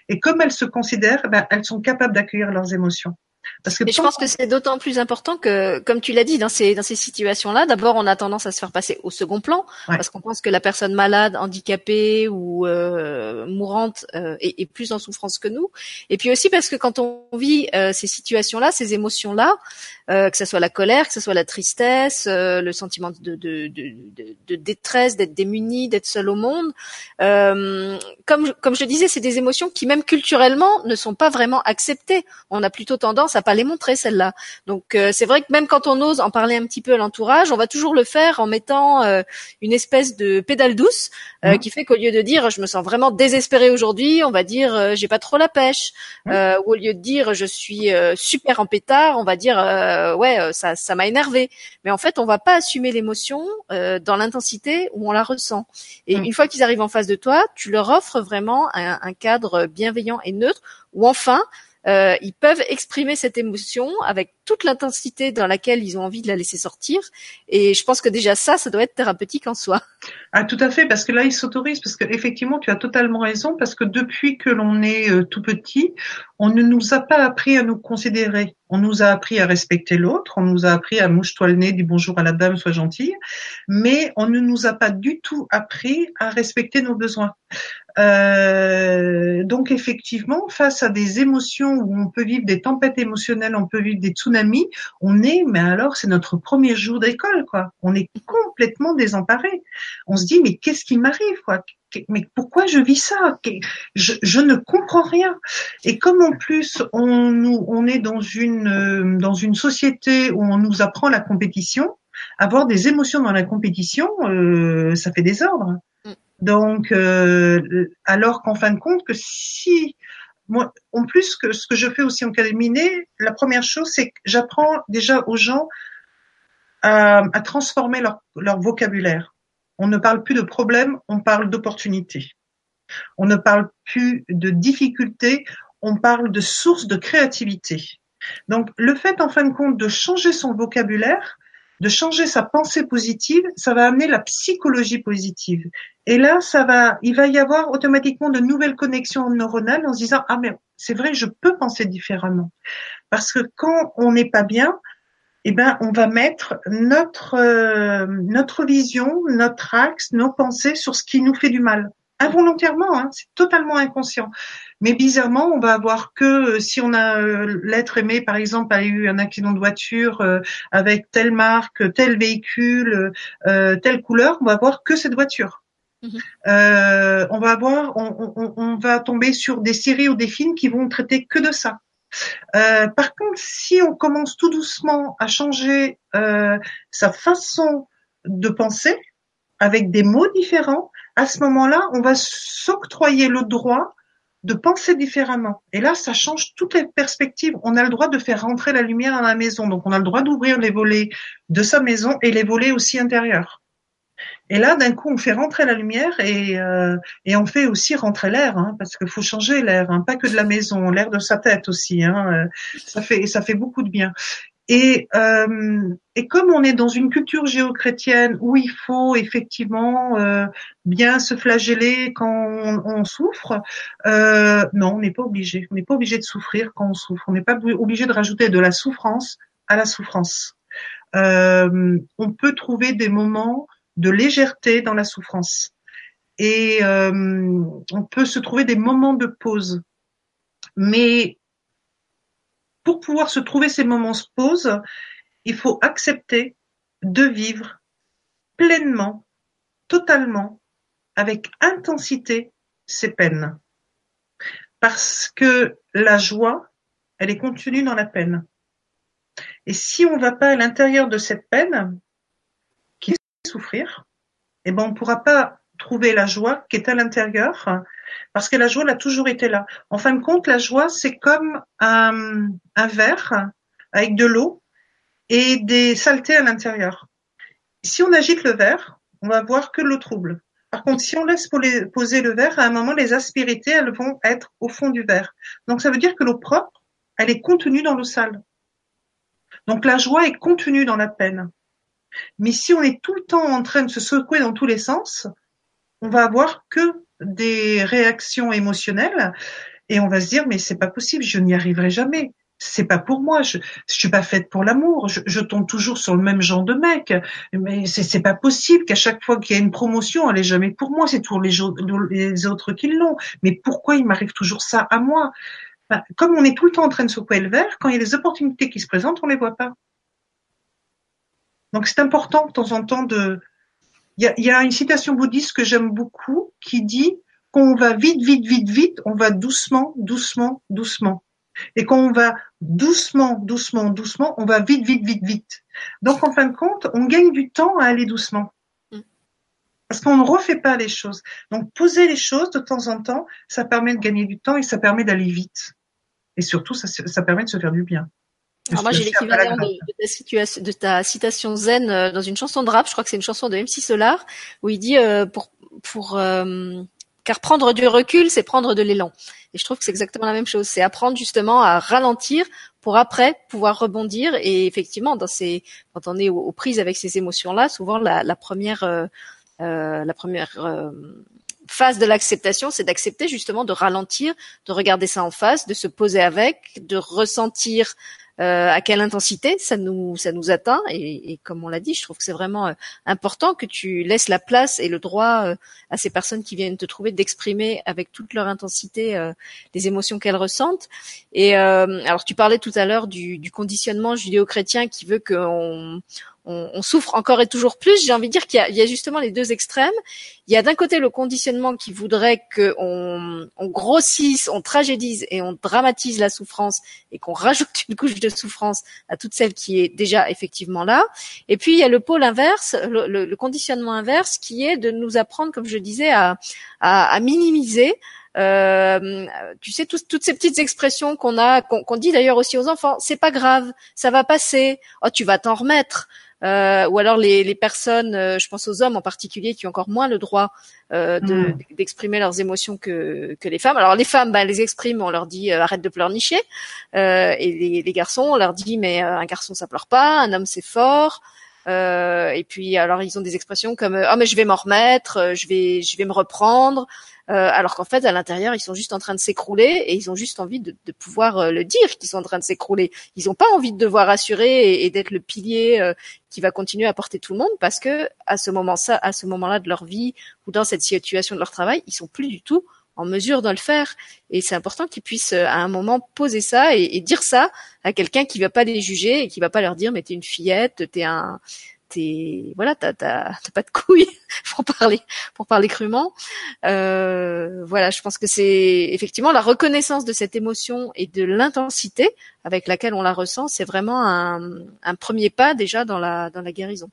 Et comme elles se considèrent, ben, elles sont capables d'accueillir leurs émotions.
Parce que je pense que c'est d'autant plus important que, comme tu l'as dit, dans ces dans ces situations-là, d'abord on a tendance à se faire passer au second plan parce qu'on pense que la personne malade, handicapée ou euh, mourante euh, est, est, plus en souffrance que nous. Et puis aussi parce que quand on vit euh, ces situations-là, ces émotions-là, euh, que ce soit la colère, que ce soit la tristesse, euh, le sentiment de, de, de, de détresse, d'être démuni, d'être seul au monde, comme comme je disais, c'est des émotions qui même culturellement ne sont pas vraiment acceptées. On a plutôt tendance à pas les montrer celles-là. Donc euh, c'est vrai que même quand on ose en parler un petit peu à l'entourage, on va toujours le faire en mettant euh, une espèce de pédale douce euh, mmh. qui fait qu'au lieu de dire je me sens vraiment désespéré aujourd'hui, on va dire j'ai pas trop la pêche. Mmh. ou au lieu de dire je suis super en pétard, on va dire ouais ça ça m'a énervé. Mais en fait on va pas assumer l'émotion dans l'intensité où on la ressent. Et mmh. une fois qu'ils arrivent en face de toi, tu leur offres vraiment un, un cadre bienveillant et neutre où enfin euh, ils peuvent exprimer cette émotion avec toute l'intensité dans laquelle ils ont envie de la laisser sortir. Et je pense que déjà ça, ça doit être thérapeutique en soi.
Ah, tout à fait, parce que là, ils s'autorisent, parce que effectivement, tu as totalement raison, parce que depuis que l'on est euh, tout petit, on ne nous a pas appris à nous considérer. On nous a appris à respecter l'autre, on nous a appris à mouche-toi le nez, dis bonjour à la dame, sois gentille, mais on ne nous a pas du tout appris à respecter nos besoins. Euh, donc effectivement, face à des émotions où on peut vivre des tempêtes émotionnelles, on peut vivre des tsunamis, on est, mais alors c'est notre premier jour d'école, quoi. On est complètement désemparé. On se dit mais qu'est-ce qui m'arrive, quoi? Mais pourquoi je vis ça? Je, je, ne comprends rien. Et comme en plus on est dans une euh, dans une société où on nous apprend la compétition, avoir des émotions dans la compétition, euh, ça fait des ordres. Donc, euh, alors qu'en fin de compte, que si moi, en plus que ce que je fais aussi en cabinet, la première chose, c'est que j'apprends déjà aux gens à, à transformer leur, leur, vocabulaire. On ne parle plus de problèmes, on parle d'opportunités. On ne parle plus de difficultés, on parle de sources de créativité. Donc, le fait, en fin de compte, de changer son vocabulaire, de changer sa pensée positive, ça va amener la psychologie positive. Et là, ça va, il va y avoir automatiquement de nouvelles connexions neuronales en se disant ah mais c'est vrai, je peux penser différemment. Parce que quand on n'est pas bien, eh ben on va mettre notre euh, notre vision, notre axe, nos pensées sur ce qui nous fait du mal involontairement, hein, c'est totalement inconscient. Mais bizarrement, on va avoir que euh, si on a euh, l'être aimé, par exemple, a eu un accident de voiture euh, avec telle marque, tel véhicule, telle couleur, on va voir que cette voiture. Mhm. on va avoir, on, on, on, va tomber sur des séries ou des films qui vont traiter que de ça. par contre, si on commence tout doucement à changer sa façon de penser avec des mots différents, à ce moment-là, on va s'octroyer le droit de penser différemment. Et là, ça change toutes les perspectives. On a le droit de faire rentrer la lumière dans la maison. Donc, on a le droit d'ouvrir les volets de sa maison et les volets aussi intérieurs. Et là, d'un coup, on fait rentrer la lumière et, euh, on fait aussi rentrer l'air, hein, parce qu'il faut changer l'air, hein, pas que de la maison, l'air de sa tête aussi. Hein, euh, ça fait beaucoup de bien. Et, euh, et comme on est dans une culture géo-chrétienne où il faut effectivement euh, bien se flageller quand on, souffre, euh, non, on n'est pas obligé. On n'est pas obligé de souffrir quand on souffre. On n'est pas obligé de rajouter de la souffrance à la souffrance. Euh, on peut trouver des moments de légèreté dans la souffrance. Et euh, on peut se trouver des moments de pause. Mais pour pouvoir se trouver ces moments de pause, il faut accepter de vivre pleinement, totalement, avec intensité ces peines. Parce que la joie, elle est contenue dans la peine. Et si on ne va pas à l'intérieur de cette peine, qui est souffrir, eh ben on ne pourra pas trouver la joie qui est à l'intérieur parce que la joie, elle a toujours été là. En fin de compte, la joie, c'est comme un, verre avec de l'eau et des saletés à l'intérieur. Si on agite le verre, on va voir que l'eau trouble. Par contre, si on laisse poser le verre, à un moment, les aspérités, elles vont être au fond du verre. Donc, ça veut dire que l'eau propre, elle est contenue dans l'eau sale. Donc, la joie est contenue dans la peine. Mais si on est tout le temps en train de se secouer dans tous les sens, on va avoir que des réactions émotionnelles et on va se dire mais c'est pas possible, je n'y arriverai jamais. C'est pas pour moi, je, je suis pas faite pour l'amour, je, tombe toujours sur le même genre de mec, mais c'est pas possible qu'à chaque fois qu'il y a une promotion, elle est jamais pour moi, c'est toujours les, les autres qui l'ont. Mais pourquoi il m'arrive toujours ça à moi? Comme on est tout le temps en train de secouer le verre, quand il y a des opportunités qui se présentent, on les voit pas. Donc c'est important de temps en temps de, il y a, une citation bouddhiste que j'aime beaucoup qui dit qu'on va vite, vite, vite, vite, on va doucement, doucement, doucement. Et quand on va doucement, doucement, doucement, on va vite, vite, vite, vite. Donc en fin de compte, on gagne du temps à aller doucement. Mm. Parce qu'on ne refait pas les choses. Donc poser les choses de temps en temps, ça permet de gagner du temps et ça permet d'aller vite. Et surtout, ça, ça permet de se faire du bien.
Alors moi j'ai l'équivalent de, de, ta citation zen euh, dans une chanson de rap, je crois que c'est une chanson de MC Solar, où il dit euh, pour pour euh, car prendre du recul, c'est prendre de l'élan. Et je trouve que c'est exactement la même chose, c'est apprendre justement à ralentir pour après pouvoir rebondir. Et effectivement, dans ces quand on est aux, prises avec ces émotions-là, souvent la, la première euh, la première phase de l'acceptation, c'est d'accepter justement de ralentir, de regarder ça en face, de se poser avec, de ressentir euh, à quelle intensité ça nous ça nous atteint et, et comme on l'a dit, je trouve que c'est vraiment euh, important que tu laisses la place et le droit euh, à ces personnes qui viennent te trouver d'exprimer avec toute leur intensité les émotions qu'elles ressentent. Et alors tu parlais tout à l'heure du, du conditionnement judéo-chrétien qui veut qu'on on, souffre encore et toujours plus. J'ai envie de dire qu'il y, a, justement les deux extrêmes. Il y a d'un côté le conditionnement qui voudrait qu'on on grossisse, on tragédise et on dramatise la souffrance et qu'on rajoute une couche de souffrance à toute celle qui est déjà effectivement là. Et puis il y a le pôle inverse, le, conditionnement inverse, qui est de nous apprendre, comme je disais, à, à, minimiser. Euh, tu sais toutes ces petites expressions qu'on a, qu'on dit d'ailleurs aussi aux enfants. C'est pas grave, ça va passer. Oh, tu vas t'en remettre. Euh, ou alors les, les personnes, euh, je pense aux hommes en particulier, qui ont encore moins le droit euh, de,
Mm.
d'exprimer leurs émotions que, que les femmes. Alors les femmes, bah, les expriment, on leur dit euh, arrête de pleurnicher, euh, et les, les garçons, on leur dit mais euh, un garçon ça pleure pas, un homme c'est fort. Euh, et puis alors ils ont des expressions comme oh mais je vais m'en remettre, je vais je vais me reprendre, euh, alors qu'en fait à l'intérieur ils sont juste en train de s'écrouler et ils ont juste envie de, de pouvoir euh, le dire qu'ils sont en train de s'écrouler. Ils n'ont pas envie de devoir assurer et, et d'être le pilier euh, qui va continuer à porter tout le monde parce que à ce moment ça à ce moment-là de leur vie ou dans cette situation de leur travail ils sont plus du tout en mesure de le faire et c'est important qu'ils puissent euh, à un moment poser ça et, et dire ça à quelqu'un qui va pas les juger et qui va pas leur dire mais t'es une fillette t'es un voilà t'as t'as pas de couilles (laughs) pour parler pour parler crûment. Euh, voilà je pense que c'est effectivement la reconnaissance de cette émotion et de l'intensité avec laquelle on la ressent c'est vraiment un, premier pas déjà dans la dans la guérison.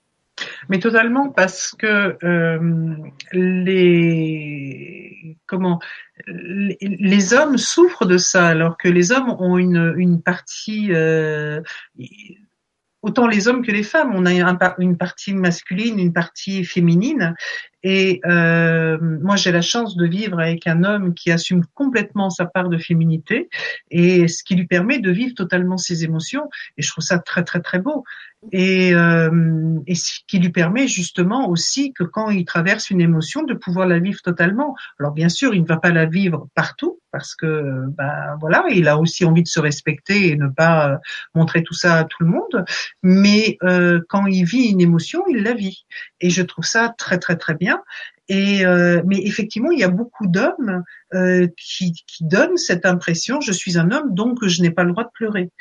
Mais totalement parce que euh, les comment les, les hommes souffrent de ça alors que les hommes ont une une partie euh, autant les hommes que les femmes. On a un, une partie masculine une partie féminine et euh, moi j'ai la chance de vivre avec un homme qui assume complètement sa part de féminité et ce qui lui permet de vivre totalement ses émotions et je trouve ça très très très beau et, euh, et ce qui lui permet justement aussi que quand il traverse une émotion de pouvoir la vivre totalement. Alors bien sûr, il ne va pas la vivre partout parce que ben voilà, il a aussi envie de se respecter et ne pas euh, montrer tout ça à tout le monde. Mais euh, quand il vit une émotion, il la vit et je trouve ça très très très bien. Et euh, mais effectivement, il y a beaucoup d'hommes euh, qui, qui donnent cette impression je suis un homme donc je n'ai pas le droit de pleurer.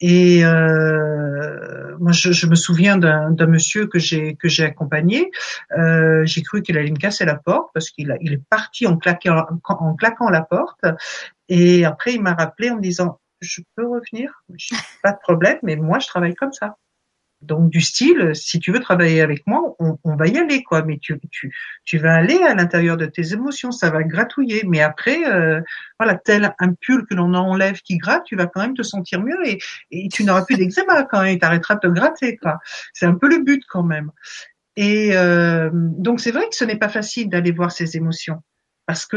Et euh, moi, je, je, me souviens d'un monsieur que j'ai que j'ai accompagné. Euh, j'ai cru qu'il allait me casser la porte parce qu'il il est parti en claquant en claquant la porte. Et après, il m'a rappelé en me disant je peux revenir, pas de problème, mais moi, je travaille comme ça. Donc du style, si tu veux travailler avec moi, on, on va y aller quoi. Mais tu, tu, tu vas aller à l'intérieur de tes émotions, ça va gratouiller. Mais après, euh, voilà, tel un pull que l'on enlève qui gratte, tu vas quand même te sentir mieux et, tu n'auras plus d'eczéma quand même. Tu arrêteras de te gratter quoi. C'est un peu le but quand même. Et euh, donc c'est vrai que ce n'est pas facile d'aller voir ses émotions parce que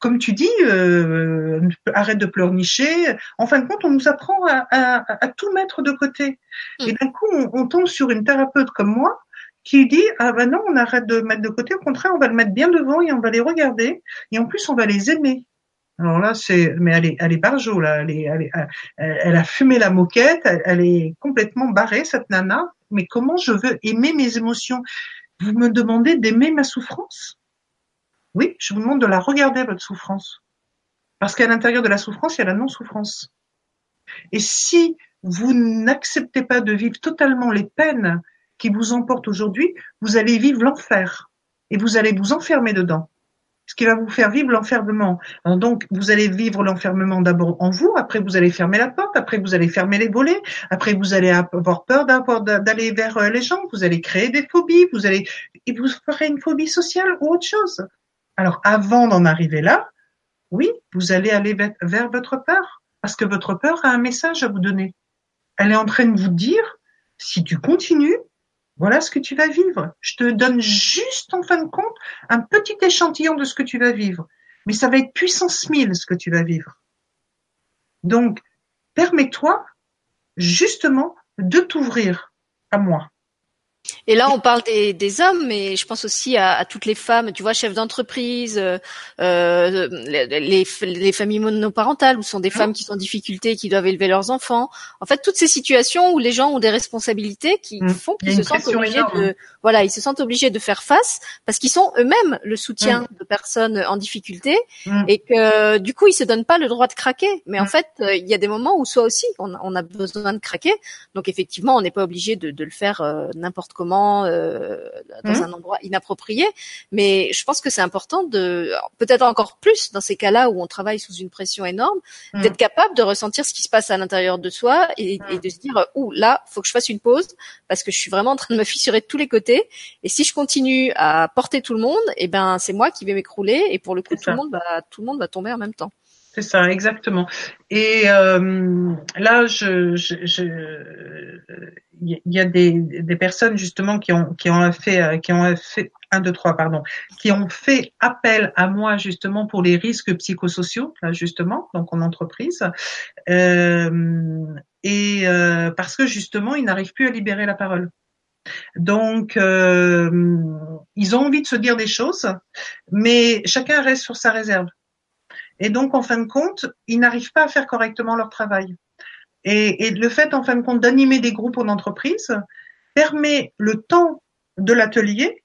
comme tu dis, euh, arrête de pleurnicher. En fin de compte, on nous apprend à, à, à tout mettre de côté. Mmh. Et d'un coup, on, on, tombe sur une thérapeute comme moi qui dit ah ben non, on arrête de mettre de côté. Au contraire, on va le mettre bien devant et on va les regarder. Et en plus, on va les aimer. Alors là, c'est mais elle est elle est barjo là. Elle, est, elle, est, elle, a fumé la moquette. Elle, elle est complètement barrée cette nana. Mais comment je veux aimer mes émotions? Vous me demandez d'aimer ma souffrance? Oui, je vous demande de la regarder, votre souffrance. Parce qu'à l'intérieur de la souffrance, il y a la non-souffrance. Et si vous n'acceptez pas de vivre totalement les peines qui vous emportent aujourd'hui, vous allez vivre l'enfer. Et vous allez vous enfermer dedans. Ce qui va vous faire vivre l'enfermement. Donc, vous allez vivre l'enfermement d'abord en vous, après vous allez fermer la porte, après vous allez fermer les volets, après vous allez avoir peur d'aller vers les gens, vous allez créer des phobies, vous allez, et vous ferez une phobie sociale ou autre chose. Alors, avant d'en arriver là, oui, vous allez aller vers votre peur, parce que votre peur a un message à vous donner. Elle est en train de vous dire, si tu continues, voilà ce que tu vas vivre. Je te donne juste, en fin de compte, un petit échantillon de ce que tu vas vivre. Mais ça va être puissance 1000 ce que tu vas vivre. Donc, permets-toi, justement, de t'ouvrir à moi.
Et là, on parle des, des, hommes, mais je pense aussi à, à toutes les femmes, tu vois, chefs d'entreprise, euh, les, les, les, familles monoparentales, où ce sont des mmh. femmes qui sont en difficulté, qui doivent élever leurs enfants. En fait, toutes ces situations où les gens ont des responsabilités qui mmh. font qu'ils se sentent obligés énorme. de, voilà, ils se sentent obligés de faire face parce qu'ils sont eux-mêmes le soutien mmh. de personnes en difficulté et que du coup, ils se donnent pas le droit de craquer. Mais en fait, il y a des moments où soit aussi on, on a besoin de craquer. Donc effectivement, on n'est pas obligé de, de, le faire euh, n'importe comment euh, dans mmh. un endroit inapproprié. Mais je pense que c'est important de, peut-être encore plus dans ces cas-là où on travaille sous une pression énorme, mmh. d'être capable de ressentir ce qui se passe à l'intérieur de soi et, mmh. et, de se dire, ouh là, faut que je fasse une pause parce que je suis vraiment en train de me fissurer de tous les côtés. Et si je continue à porter tout le monde, eh ben c'est moi qui vais m'écrouler et pour le coup tout le monde va tout le monde va tomber en même temps.
C'est ça, exactement. Et euh, là, je, il y a des, personnes justement qui ont qui ont fait qui ont fait un, deux, trois, pardon, qui ont fait appel à moi justement pour les risques psychosociaux, là justement, donc en entreprise, euh, et euh, parce que justement, ils n'arrivent plus à libérer la parole. Donc, euh, ils ont envie de se dire des choses, mais chacun reste sur sa réserve. Et donc, en fin de compte, ils n'arrivent pas à faire correctement leur travail. Et, le fait, en fin de compte, d'animer des groupes en entreprise permet le temps de l'atelier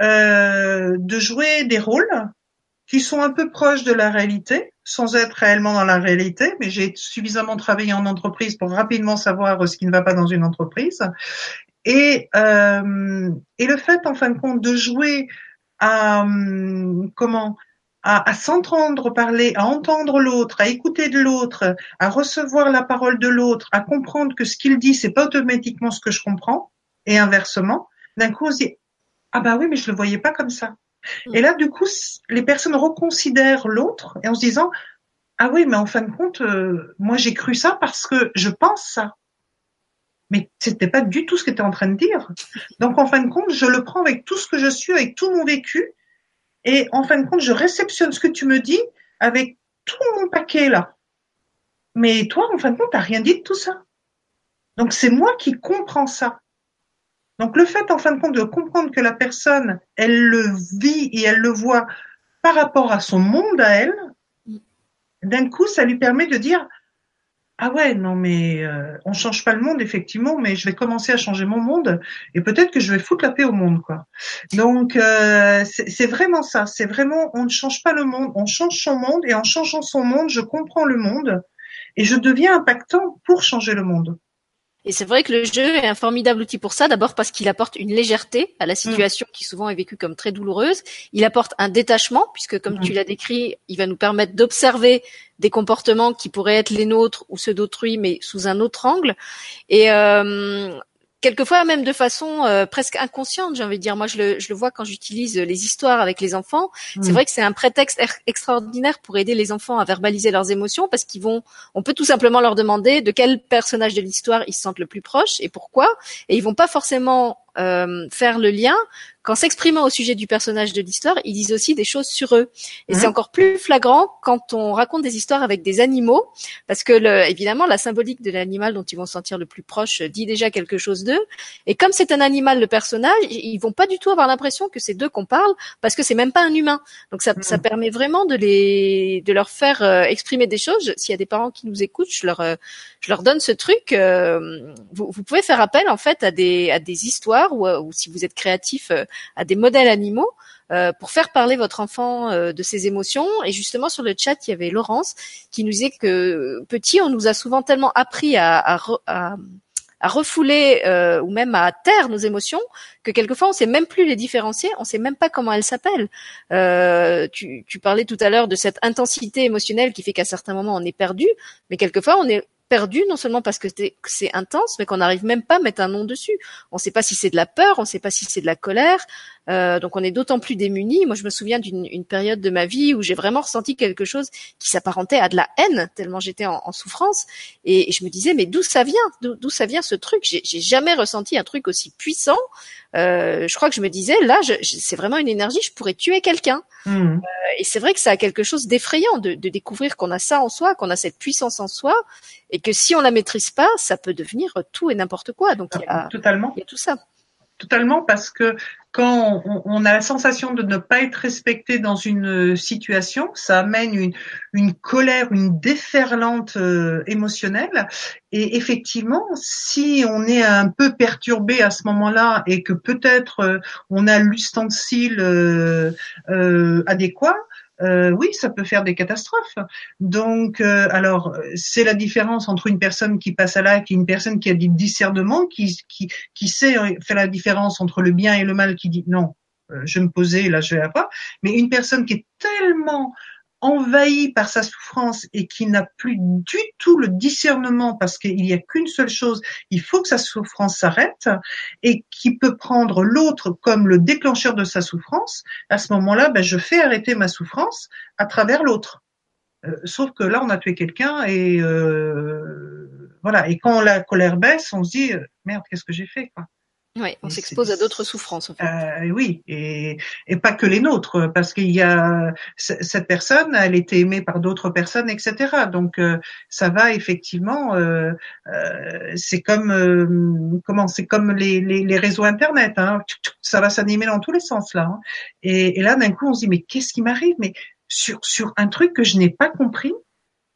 euh, de jouer des rôles qui sont un peu proches de la réalité, sans être réellement dans la réalité, mais j'ai suffisamment travaillé en entreprise pour rapidement savoir ce qui ne va pas dans une entreprise. Et, euh, et le fait, en fin de compte, de jouer à comment à, s'entendre parler, à entendre l'autre, à écouter de l'autre, à recevoir la parole de l'autre, à comprendre que ce qu'il dit, c'est pas automatiquement ce que je comprends, et inversement, d'un coup on se dit ah bah oui mais je le voyais pas comme ça. Hmm. Et là du coup les personnes reconsidèrent l'autre et en se disant ah oui mais en fin de compte euh, moi j'ai cru ça parce que je pense ça. Mais c'était pas du tout ce que tu en train de dire. Donc en fin de compte, je le prends avec tout ce que je suis, avec tout mon vécu, et en fin de compte, je réceptionne ce que tu me dis avec tout mon paquet là. Mais toi, en fin de compte, t'as rien dit de tout ça. Donc c'est moi qui comprends ça. Donc le fait, en fin de compte, de comprendre que la personne, elle le vit et elle le voit par rapport à son monde à elle, d'un coup, ça lui permet de dire ah ouais, non mais euh, on change pas le monde effectivement, mais je vais commencer à changer mon monde et peut-être que je vais foutre la paix au monde quoi. Donc euh, c'est vraiment ça, c'est vraiment on ne change pas le monde, on change son monde et en changeant son monde, je comprends le monde et je deviens impactant pour changer le monde.
Et c'est vrai que le jeu est un formidable outil pour ça, d'abord parce qu'il apporte une légèreté à la situation qui souvent est vécue comme très douloureuse. Il apporte un détachement, puisque comme tu l'as décrit, il va nous permettre d'observer des comportements qui pourraient être les nôtres ou ceux d'autrui, mais sous un autre angle. Et euh, quelquefois même de façon euh, presque inconsciente, j'ai envie de dire. Moi, je le, je le vois quand j'utilise les histoires avec les enfants. C'est mm. vrai que c'est un prétexte extraordinaire pour aider les enfants à verbaliser leurs émotions parce qu'ils vont, on peut tout simplement leur demander de quel personnage de l'histoire ils se sentent le plus proches et pourquoi. Et ils vont pas forcément euh, faire le lien qu'en s'exprimant au sujet du personnage de l'histoire, ils disent aussi des choses sur eux. Et c'est mhm. encore plus flagrant quand on raconte des histoires avec des animaux, parce que le, évidemment la symbolique de l'animal dont ils vont se sentir le plus proche dit déjà quelque chose d'eux. Et comme c'est un animal le personnage, ils vont pas du tout avoir l'impression que c'est d'eux qu'on parle, parce que c'est même pas un humain. Donc ça, ça mhm. permet vraiment de les, de leur faire euh, exprimer des choses. S'il y a des parents qui nous écoutent, je leur, euh, je leur donne ce truc. vous, vous pouvez faire appel en fait à des, à des histoires euh, ou, si vous êtes créatif euh, à des modèles animaux euh, pour faire parler votre enfant de ses émotions. Et justement sur le chat, il y avait Laurence qui nous disait que petit, on nous a souvent tellement appris à, refouler ou même à taire nos émotions que quelquefois on sait même plus les différencier, on sait même pas comment elles s'appellent. tu, tu, parlais tout à l'heure de cette intensité émotionnelle qui fait qu'à certains moments on est perdu, mais quelquefois on est perdu, non seulement parce que c'est intense, mais qu'on n'arrive même pas à mettre un nom dessus. On ne sait pas si c'est de la peur, on ne sait pas si c'est de la colère, euh, donc on est d'autant plus démunis. Moi, je me souviens d'une période de ma vie où j'ai vraiment ressenti quelque chose qui s'apparentait à de la haine, tellement j'étais en, souffrance, et, je me disais mais d'où ça vient? D'où ça vient ce truc? J'ai jamais ressenti un truc aussi puissant. Euh, je crois que je me disais là, c'est vraiment une énergie, je pourrais tuer quelqu'un. Mmh. Euh, et c'est vrai que ça a quelque chose d'effrayant de, de, découvrir qu'on a ça en soi, qu'on a cette puissance en soi, et que si on la maîtrise pas, ça peut devenir tout et n'importe quoi. Donc il y a,
totalement.
Il y a tout ça.
Totalement parce que quand on, a la sensation de ne pas être respecté dans une situation, ça amène une, une colère, une déferlante euh, émotionnelle. Et effectivement, si on est un peu perturbé à ce moment-là et que peut-être euh, on a l'ustensile euh, adéquat, euh, oui, ça peut faire des catastrophes. Donc, euh, alors, c'est la différence entre une personne qui passe à l'acte et une personne qui a du discernement, qui, qui, qui sait faire la différence entre le bien et le mal, qui dit non, euh, je me poser, là, je vais pas. Mais une personne qui est tellement envahi par sa souffrance et qui n'a plus du tout le discernement parce qu'il n'y a qu'une seule chose, il faut que sa souffrance s'arrête et qui peut prendre l'autre comme le déclencheur de sa souffrance, à ce moment-là, ben, je fais arrêter ma souffrance à travers l'autre. sauf que là, on a tué quelqu'un et voilà. Et quand la colère baisse, on se dit merde, qu'est-ce que j'ai fait.
Oui, on s'expose à d'autres souffrances. En fait.
euh, oui, et, et pas que les nôtres, parce qu'il y a cette personne, elle était aimée par d'autres personnes, etc. Donc euh, ça va effectivement, euh, euh, c'est comme euh, comment, c'est comme les, les, les, réseaux internet, hein. ça va s'animer dans tous les sens là. Hein. Et, et, là d'un coup on se dit mais qu'est-ce qui m'arrive? Mais sur sur un truc que je n'ai pas compris,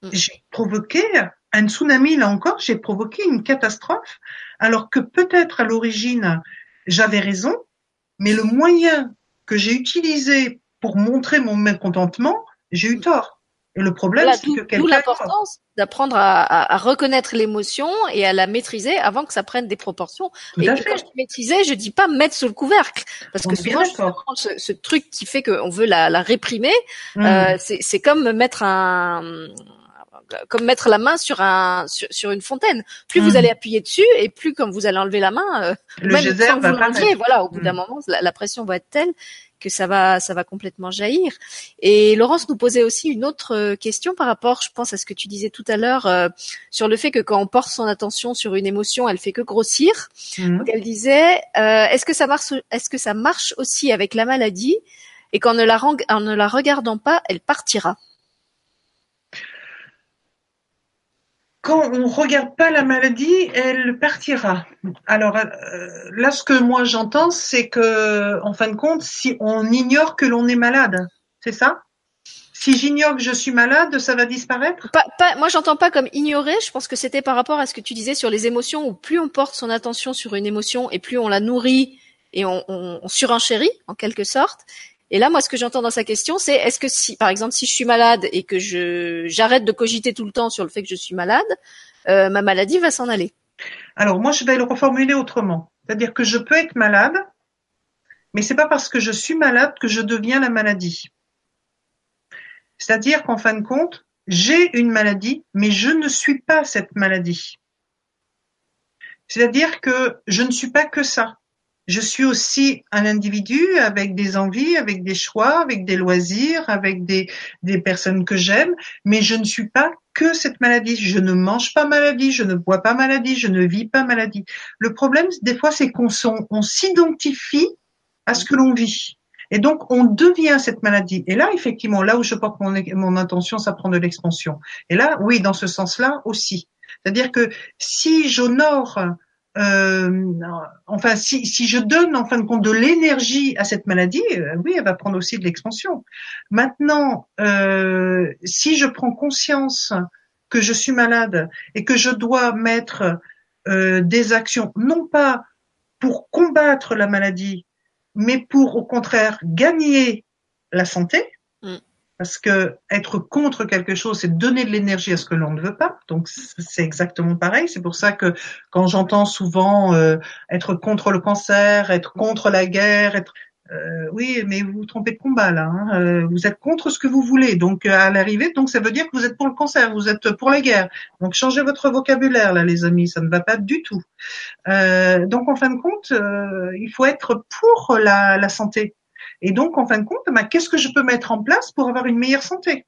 mm. j'ai provoqué un tsunami, là encore, j'ai provoqué une catastrophe, alors que peut-être à l'origine, j'avais raison, mais le moyen que j'ai utilisé pour montrer mon mécontentement, j'ai eu tort. Et le problème, c'est que quelqu'un...
D'où l'importance d'apprendre à, à, reconnaître l'émotion et à la maîtriser avant que ça prenne des proportions.
Tout
et
à
quand je dis maîtriser, je dis pas mettre sous le couvercle, parce que souvent ce, ce truc qui fait qu'on veut la, la réprimer.
Mmh.
Euh, c'est comme mettre un comme mettre la main sur un sur, sur une fontaine. Plus vous allez appuyer dessus et plus comme vous allez enlever la main, euh,
le
même
geyser
sans
va
vous voilà, au bout
Mm.
d'un moment, la, la pression va être telle que ça va ça va complètement jaillir. Et Laurence nous posait aussi une autre euh, question par rapport, je pense à ce que tu disais tout à l'heure euh, sur le fait que quand on porte son attention sur une émotion, elle fait que grossir.
Mm.
Donc elle disait, euh, est-ce que ça marche est-ce que ça marche aussi avec la maladie et qu'en ne la en ne la regardant pas, elle partira?
Quand on regarde pas la maladie, elle partira. Alors euh, là, ce que moi j'entends, c'est que, en fin de compte, si on ignore que l'on est malade, c'est ça? Si j'ignore que je suis malade, ça va disparaître?
Pas, pas, moi, j'entends pas comme ignorer. Je pense que c'était par rapport à ce que tu disais sur les émotions, où plus on porte son attention sur une émotion et plus on la nourrit et on, surenchérit en quelque sorte. Et là, moi, ce que j'entends dans sa question, c'est est-ce que si, par exemple, si je suis malade et que j'arrête de cogiter tout le temps sur le fait que je suis malade, euh, ma maladie va s'en aller.
Alors moi, je vais le reformuler autrement. C'est-à-dire que je peux être malade, mais c'est pas parce que je suis malade que je deviens la maladie. C'est-à-dire qu'en fin de compte, j'ai une maladie, mais je ne suis pas cette maladie. C'est-à-dire que je ne suis pas que ça. Je suis aussi un individu avec des envies, avec des choix, avec des loisirs, avec des, des personnes que j'aime, mais je ne suis pas que cette maladie. Je ne mange pas maladie, je ne bois pas maladie, je ne vis pas maladie. Le problème, des fois, c'est qu'on s'identifie à ce que l'on vit. Et donc, on devient cette maladie. Et là, effectivement, là où je porte mon, mon attention, ça prend de l'expansion. Et là, oui, dans ce sens-là aussi. C'est-à-dire que si j'honore, euh, enfin, si, je donne en fin de compte de l'énergie à cette maladie, euh, oui, elle va prendre aussi de l'expansion. Maintenant, euh, si je prends conscience que je suis malade et que je dois mettre des actions, non pas pour combattre la maladie, mais pour au contraire gagner la santé. Parce que être contre quelque chose, c'est donner de l'énergie à ce que l'on ne veut pas. Donc c'est exactement pareil. C'est pour ça que quand j'entends souvent euh, être contre le cancer, être contre la guerre, être euh, oui, mais vous vous trompez de combat là. hein. Euh, vous êtes contre ce que vous voulez. Donc à l'arrivée, donc ça veut dire que vous êtes pour le cancer, vous êtes pour la guerre. Donc changez votre vocabulaire là, les amis, ça ne va pas du tout. Euh, donc en fin de compte, euh, il faut être pour la, la santé. Et donc en fin de compte, bah, qu'est-ce que je peux mettre en place pour avoir une meilleure santé?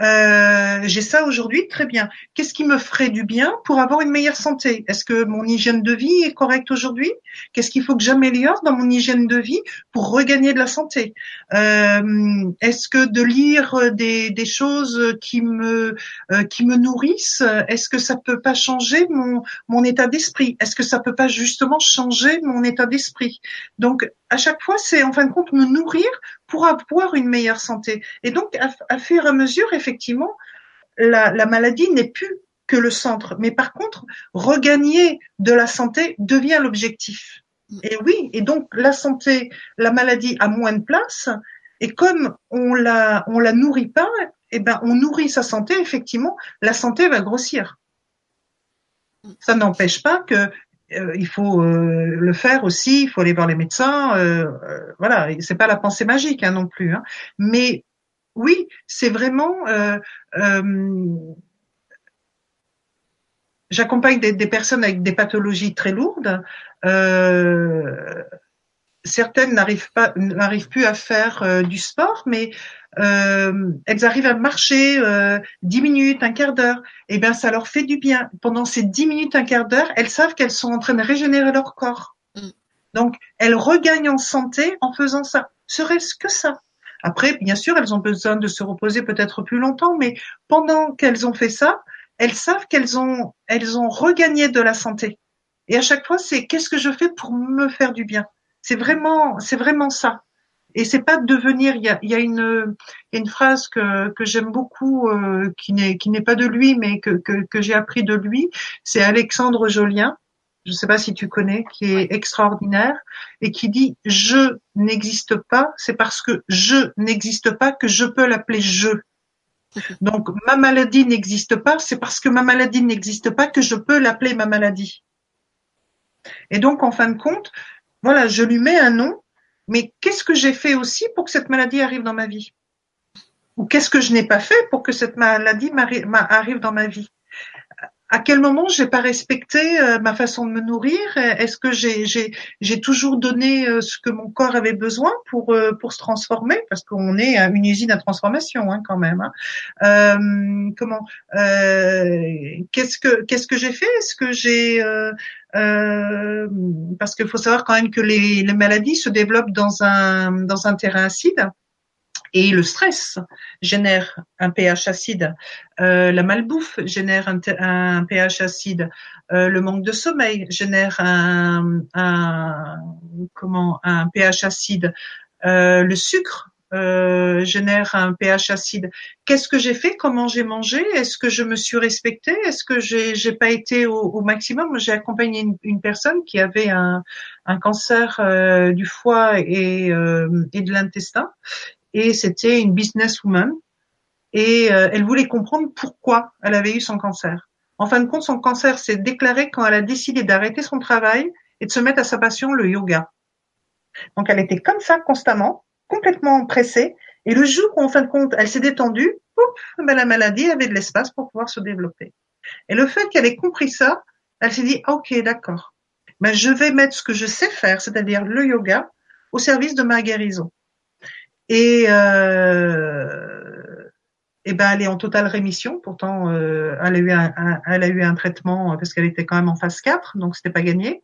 Euh, J'ai ça aujourd'hui, très bien. Qu'est-ce qui me ferait du bien pour avoir une meilleure santé? Est-ce que mon hygiène de vie est correcte aujourd'hui? Qu'est-ce qu'il faut que j'améliore dans mon hygiène de vie pour regagner de la santé? Euh, Est-ce que de lire des, choses qui me euh, qui me nourrissent, est-ce que ça peut pas changer mon mon état d'esprit? Est-ce que ça peut pas justement changer mon état d'esprit? Donc à chaque fois, c'est en fin de compte me nourrir pour avoir une meilleure santé. Et donc à, à fur et à mesure, effectivement, la, la maladie n'est plus que le centre, mais par contre, regagner de la santé devient l'objectif. Et oui, et donc la santé, la maladie a moins de place, et comme on la on la nourrit pas, eh ben on nourrit sa santé. Effectivement, la santé va grossir. Ça n'empêche pas que euh, il faut euh, le faire aussi. Il faut aller voir les médecins. Euh, euh, voilà, c'est pas la pensée magique hein, non plus. Hein. Mais oui, c'est vraiment. euh, euh, J'accompagne des, des, personnes avec des pathologies très lourdes. Euh, certaines n'arrivent pas, n'arrivent plus à faire euh, du sport, mais euh, elles arrivent à marcher euh, dix minutes, un quart d'heure. Et eh bien, ça leur fait du bien. Pendant ces dix minutes, un quart d'heure, elles savent qu'elles sont en train de régénérer leur corps. Mm. Donc, elles regagnent en santé en faisant ça. Serait-ce que ça? Après, bien sûr, elles ont besoin de se reposer peut-être plus longtemps, mais pendant qu'elles ont fait ça, elles savent qu'elles ont, elles ont regagné de la santé. Et à chaque fois, c'est qu'est-ce que je fais pour me faire du bien? C'est vraiment, c'est vraiment ça. Et c'est pas devenir. Il y a, il y a une, une phrase que, que j'aime beaucoup, euh, qui n'est qui n'est pas de lui, mais que que, que j'ai appris de lui. C'est Alexandre Jolien. Je ne sais pas si tu connais, qui est extraordinaire et qui dit je n'existe pas. C'est parce que je n'existe pas que je peux l'appeler je. (laughs) Donc ma maladie n'existe pas. C'est parce que ma maladie n'existe pas que je peux l'appeler ma maladie. Et donc en fin de compte, voilà, je lui mets un nom, mais qu'est-ce que j'ai fait aussi pour que cette maladie arrive dans ma vie? Ou qu'est-ce que je n'ai pas fait pour que cette maladie arrive dans ma vie? À quel moment j'ai pas respecté euh, ma façon de me nourrir? Est-ce que j'ai toujours donné euh, ce que mon corps avait besoin pour euh, pour se transformer? Parce qu'on est une usine à transformation hein, quand même. Hein. comment Qu'est-ce que qu'est-ce que j'ai fait? Est-ce que j'ai parce qu'il faut savoir quand même que les, les maladies se développent dans un dans un terrain acide. Et le stress génère un pH acide. Euh, la malbouffe génère un, pH acide. Euh, le manque de sommeil génère un, comment un pH acide. Euh, le sucre génère un pH acide. Qu'est-ce que j'ai fait? Comment j'ai mangé? Est-ce que je me suis respectée? Est-ce que j'ai j'ai pas été au, au maximum? J'ai accompagné une, personne qui avait un, cancer du foie et de l'intestin et c'était une businesswoman et euh, elle voulait comprendre pourquoi elle avait eu son cancer. En fin de compte, son cancer s'est déclaré quand elle a décidé d'arrêter son travail et de se mettre à sa passion, le yoga. Donc elle était comme ça constamment, complètement pressée. Et le jour où, en fin de compte, elle s'est détendue, pouf, ben la maladie avait de l'espace pour pouvoir se développer. Et le fait qu'elle ait compris ça, elle s'est dit, ok, d'accord. Ben, je vais mettre ce que je sais faire, c'est-à-dire le yoga, au service de ma guérison. Et, euh, et ben elle est en totale rémission. Pourtant, euh, elle a eu un, elle a eu un traitement parce qu'elle était quand même en phase 4, donc c'était pas gagné.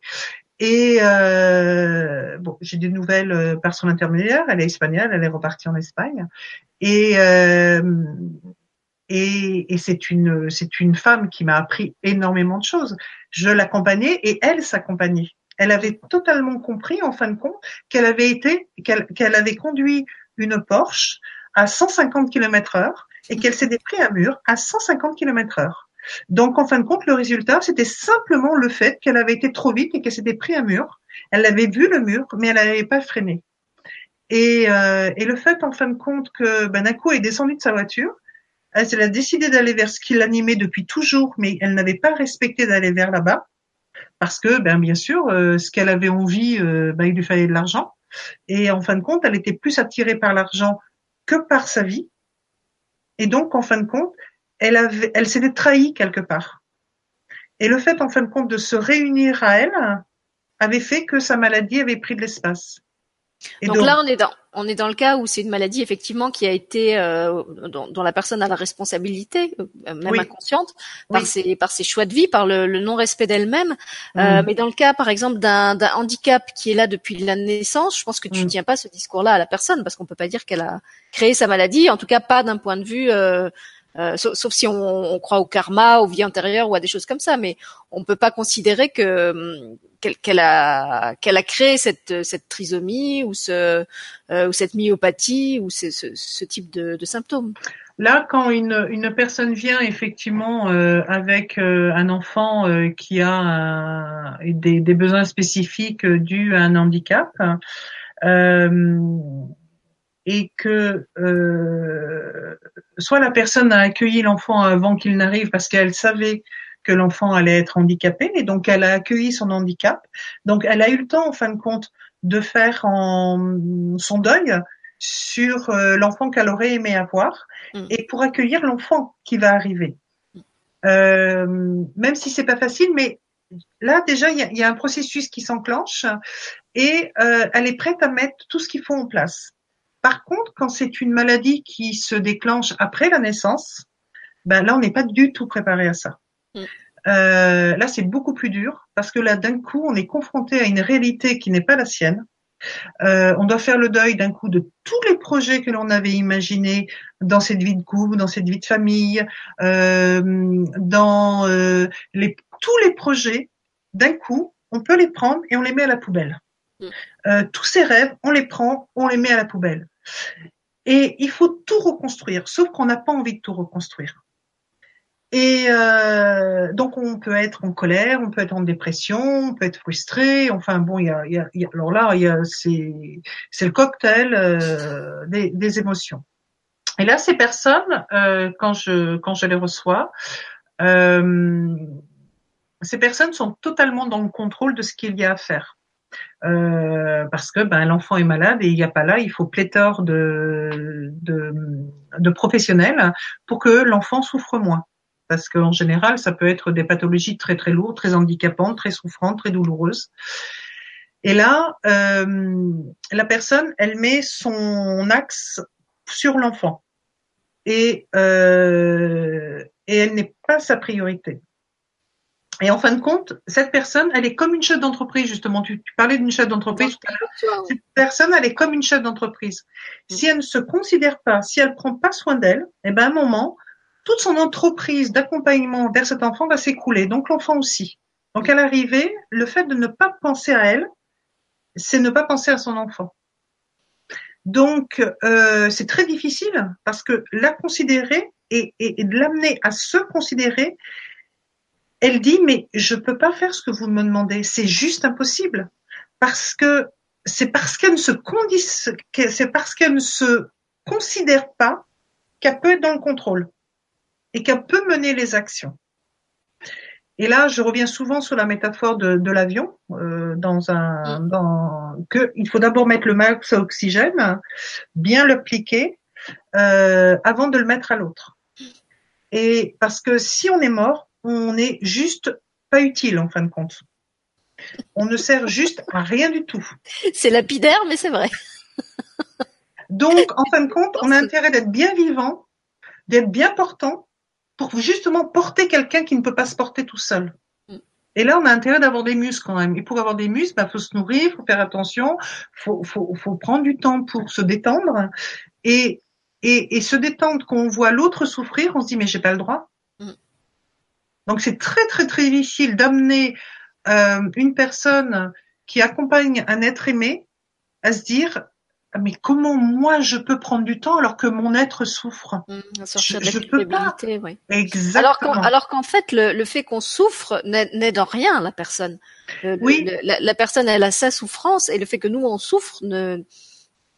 Et euh, bon, j'ai des nouvelles euh, par son intermédiaire. Elle est espagnole, elle est repartie en Espagne. Et euh, et, et c'est une c'est une femme qui m'a appris énormément de choses. Je l'accompagnais et elle s'accompagnait. Elle avait totalement compris, en fin de compte, qu'elle avait été, qu'elle avait conduit une Porsche à 150 km heure et qu'elle s'était pris un mur à 150 km heure. Donc, en fin de compte, le résultat, c'était simplement le fait qu'elle avait été trop vite et qu'elle s'était pris un mur. Elle avait vu le mur, mais elle n'avait pas freiné. Et, euh, et, le fait, en fin de compte, que ben, elle est descendue de sa voiture, elle, a décidé d'aller vers ce qui l'animait depuis toujours, mais elle n'avait pas respecté d'aller vers là-bas, parce que, ben, bien sûr, euh, ce qu'elle avait envie, euh, ben, il lui fallait de l'argent. Et en fin de compte, elle était plus attirée par l'argent que par sa vie. Et donc, en fin de compte, elle avait, elle s'était trahie quelque part. Et le fait, en fin de compte, de se réunir à elle avait fait que sa maladie avait pris de l'espace.
Donc, donc, là, on est dans on est dans le cas où c'est une maladie effectivement qui a été euh, dont, dont, la personne a la responsabilité, euh, même inconsciente, par ses par ses choix de vie, par le, le non-respect d'elle-même. Euh, mm. mais dans le cas, par exemple, d'un handicap qui est là depuis la naissance, je pense que tu ne mm. tiens pas ce discours-là à la personne parce qu'on peut pas dire qu'elle a créé sa maladie, en tout cas pas d'un point de vue euh, euh, sauf, si on, on, croit au karma, aux vies antérieures ou à des choses comme ça, mais on peut pas considérer que hum, qu'elle a qu'elle a créé cette cette trisomie ou ce euh, ou cette myopathie ou ce, ce, ce type de, de, symptômes.
Là, quand une, une personne vient effectivement euh, avec euh, un enfant euh, qui a un, des, des, besoins spécifiques dus à un handicap, et que euh, soit la personne a accueilli l'enfant avant qu'il n'arrive parce qu'elle savait que l'enfant allait être handicapé et donc elle a accueilli son handicap. Donc elle a eu le temps en fin de compte de faire en, son deuil sur euh, l'enfant qu'elle aurait aimé avoir mm. et pour accueillir l'enfant qui va arriver. Euh, même si c'est pas facile, mais là déjà il y a, y a, un processus qui s'enclenche et euh, elle est prête à mettre tout ce qu'il faut en place. Par contre, quand c'est une maladie qui se déclenche après la naissance, ben là on n'est pas du tout préparé à ça. Mm. Euh, là c'est beaucoup plus dur parce que là d'un coup on est confronté à une réalité qui n'est pas la sienne. Euh, on doit faire le deuil d'un coup de tous les projets que l'on avait imaginés dans cette vie de couple, dans cette vie de famille, euh, dans euh, les tous les projets, d'un coup, on peut les prendre et on les met à la poubelle. Euh, tous ces rêves, on les prend, on les met à la poubelle. Et il faut tout reconstruire, sauf qu'on n'a pas envie de tout reconstruire. Et euh, donc on peut être en colère, on peut être en dépression, on peut être frustré. Enfin bon, il y a, y a, y a alors là, y a c'est c'est le cocktail euh, des, des, émotions. Et là, ces personnes, euh, quand je quand je les reçois, euh, ces personnes sont totalement dans le contrôle de ce qu'il y a à faire. Euh, parce que ben, l'enfant est malade et il n'y a pas là, il faut pléthore de, de, de professionnels pour que l'enfant souffre moins. Parce qu'en général, ça peut être des pathologies très très lourdes, très handicapantes, très souffrantes, très douloureuses. Et là, euh, la personne, elle met son axe sur l'enfant et, euh, et elle n'est pas sa priorité. Et en fin de compte, cette personne, elle est comme une chef d'entreprise, justement. Tu, parlais d'une chef d'entreprise Cette personne, elle est comme une chef d'entreprise. Mm. Si elle ne se considère pas, si elle prend pas soin d'elle, eh ben, à un moment, toute son entreprise d'accompagnement vers cet enfant va s'écrouler. Donc, l'enfant aussi. Donc, à l'arrivée, le fait de ne pas penser à elle, c'est ne pas penser à son enfant. Donc, euh, c'est très difficile parce que la considérer et, et de l'amener à se considérer, elle dit mais je peux pas faire ce que vous me demandez, c'est juste impossible parce que c'est parce qu'elle ne se c'est parce qu'elle ne se considère pas qu'elle peut être dans le contrôle et qu'elle peut mener les actions. Et là, je reviens souvent sur la métaphore de, de l'avion, euh, dans un, mm. dans, que il faut d'abord mettre le max à oxygène, bien l'appliquer euh, avant de le mettre à l'autre. Et parce que si on est mort, on n'est juste pas utile en fin de compte. On ne sert juste à rien du tout.
C'est lapidaire, mais c'est vrai. (laughs)
Donc, en fin de compte, on a intérêt d'être bien vivant, d'être bien portant, pour justement porter quelqu'un qui ne peut pas se porter tout seul. Mm. Et là, on a intérêt d'avoir des muscles quand même. Et pour avoir des muscles, il bah, faut se nourrir, faut faire attention, faut, faut, faut prendre du temps pour se détendre. Et, et, et se détendre quand on voit l'autre souffrir, on se dit mais j'ai pas le droit. Donc c'est très très très difficile d'amener euh, une personne qui accompagne un être aimé à se dire mais comment moi je peux prendre du temps alors que mon être souffre?
Mmh, je, je peux pas. Oui.
Exactement.
Alors qu'en fait le, le fait qu'on souffre n'aide en rien la personne. oui. la, la, personne elle a sa souffrance et le fait que nous on souffre ne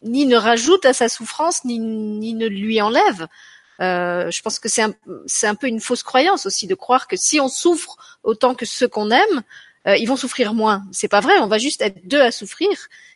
ni ne rajoute à sa souffrance ni, ni ne lui enlève. Euh, je pense que c'est un, un peu une fausse croyance aussi de croire que si on souffre autant que ceux qu'on aime, euh, ils vont souffrir moins. C'est pas vrai. On va juste être deux à souffrir.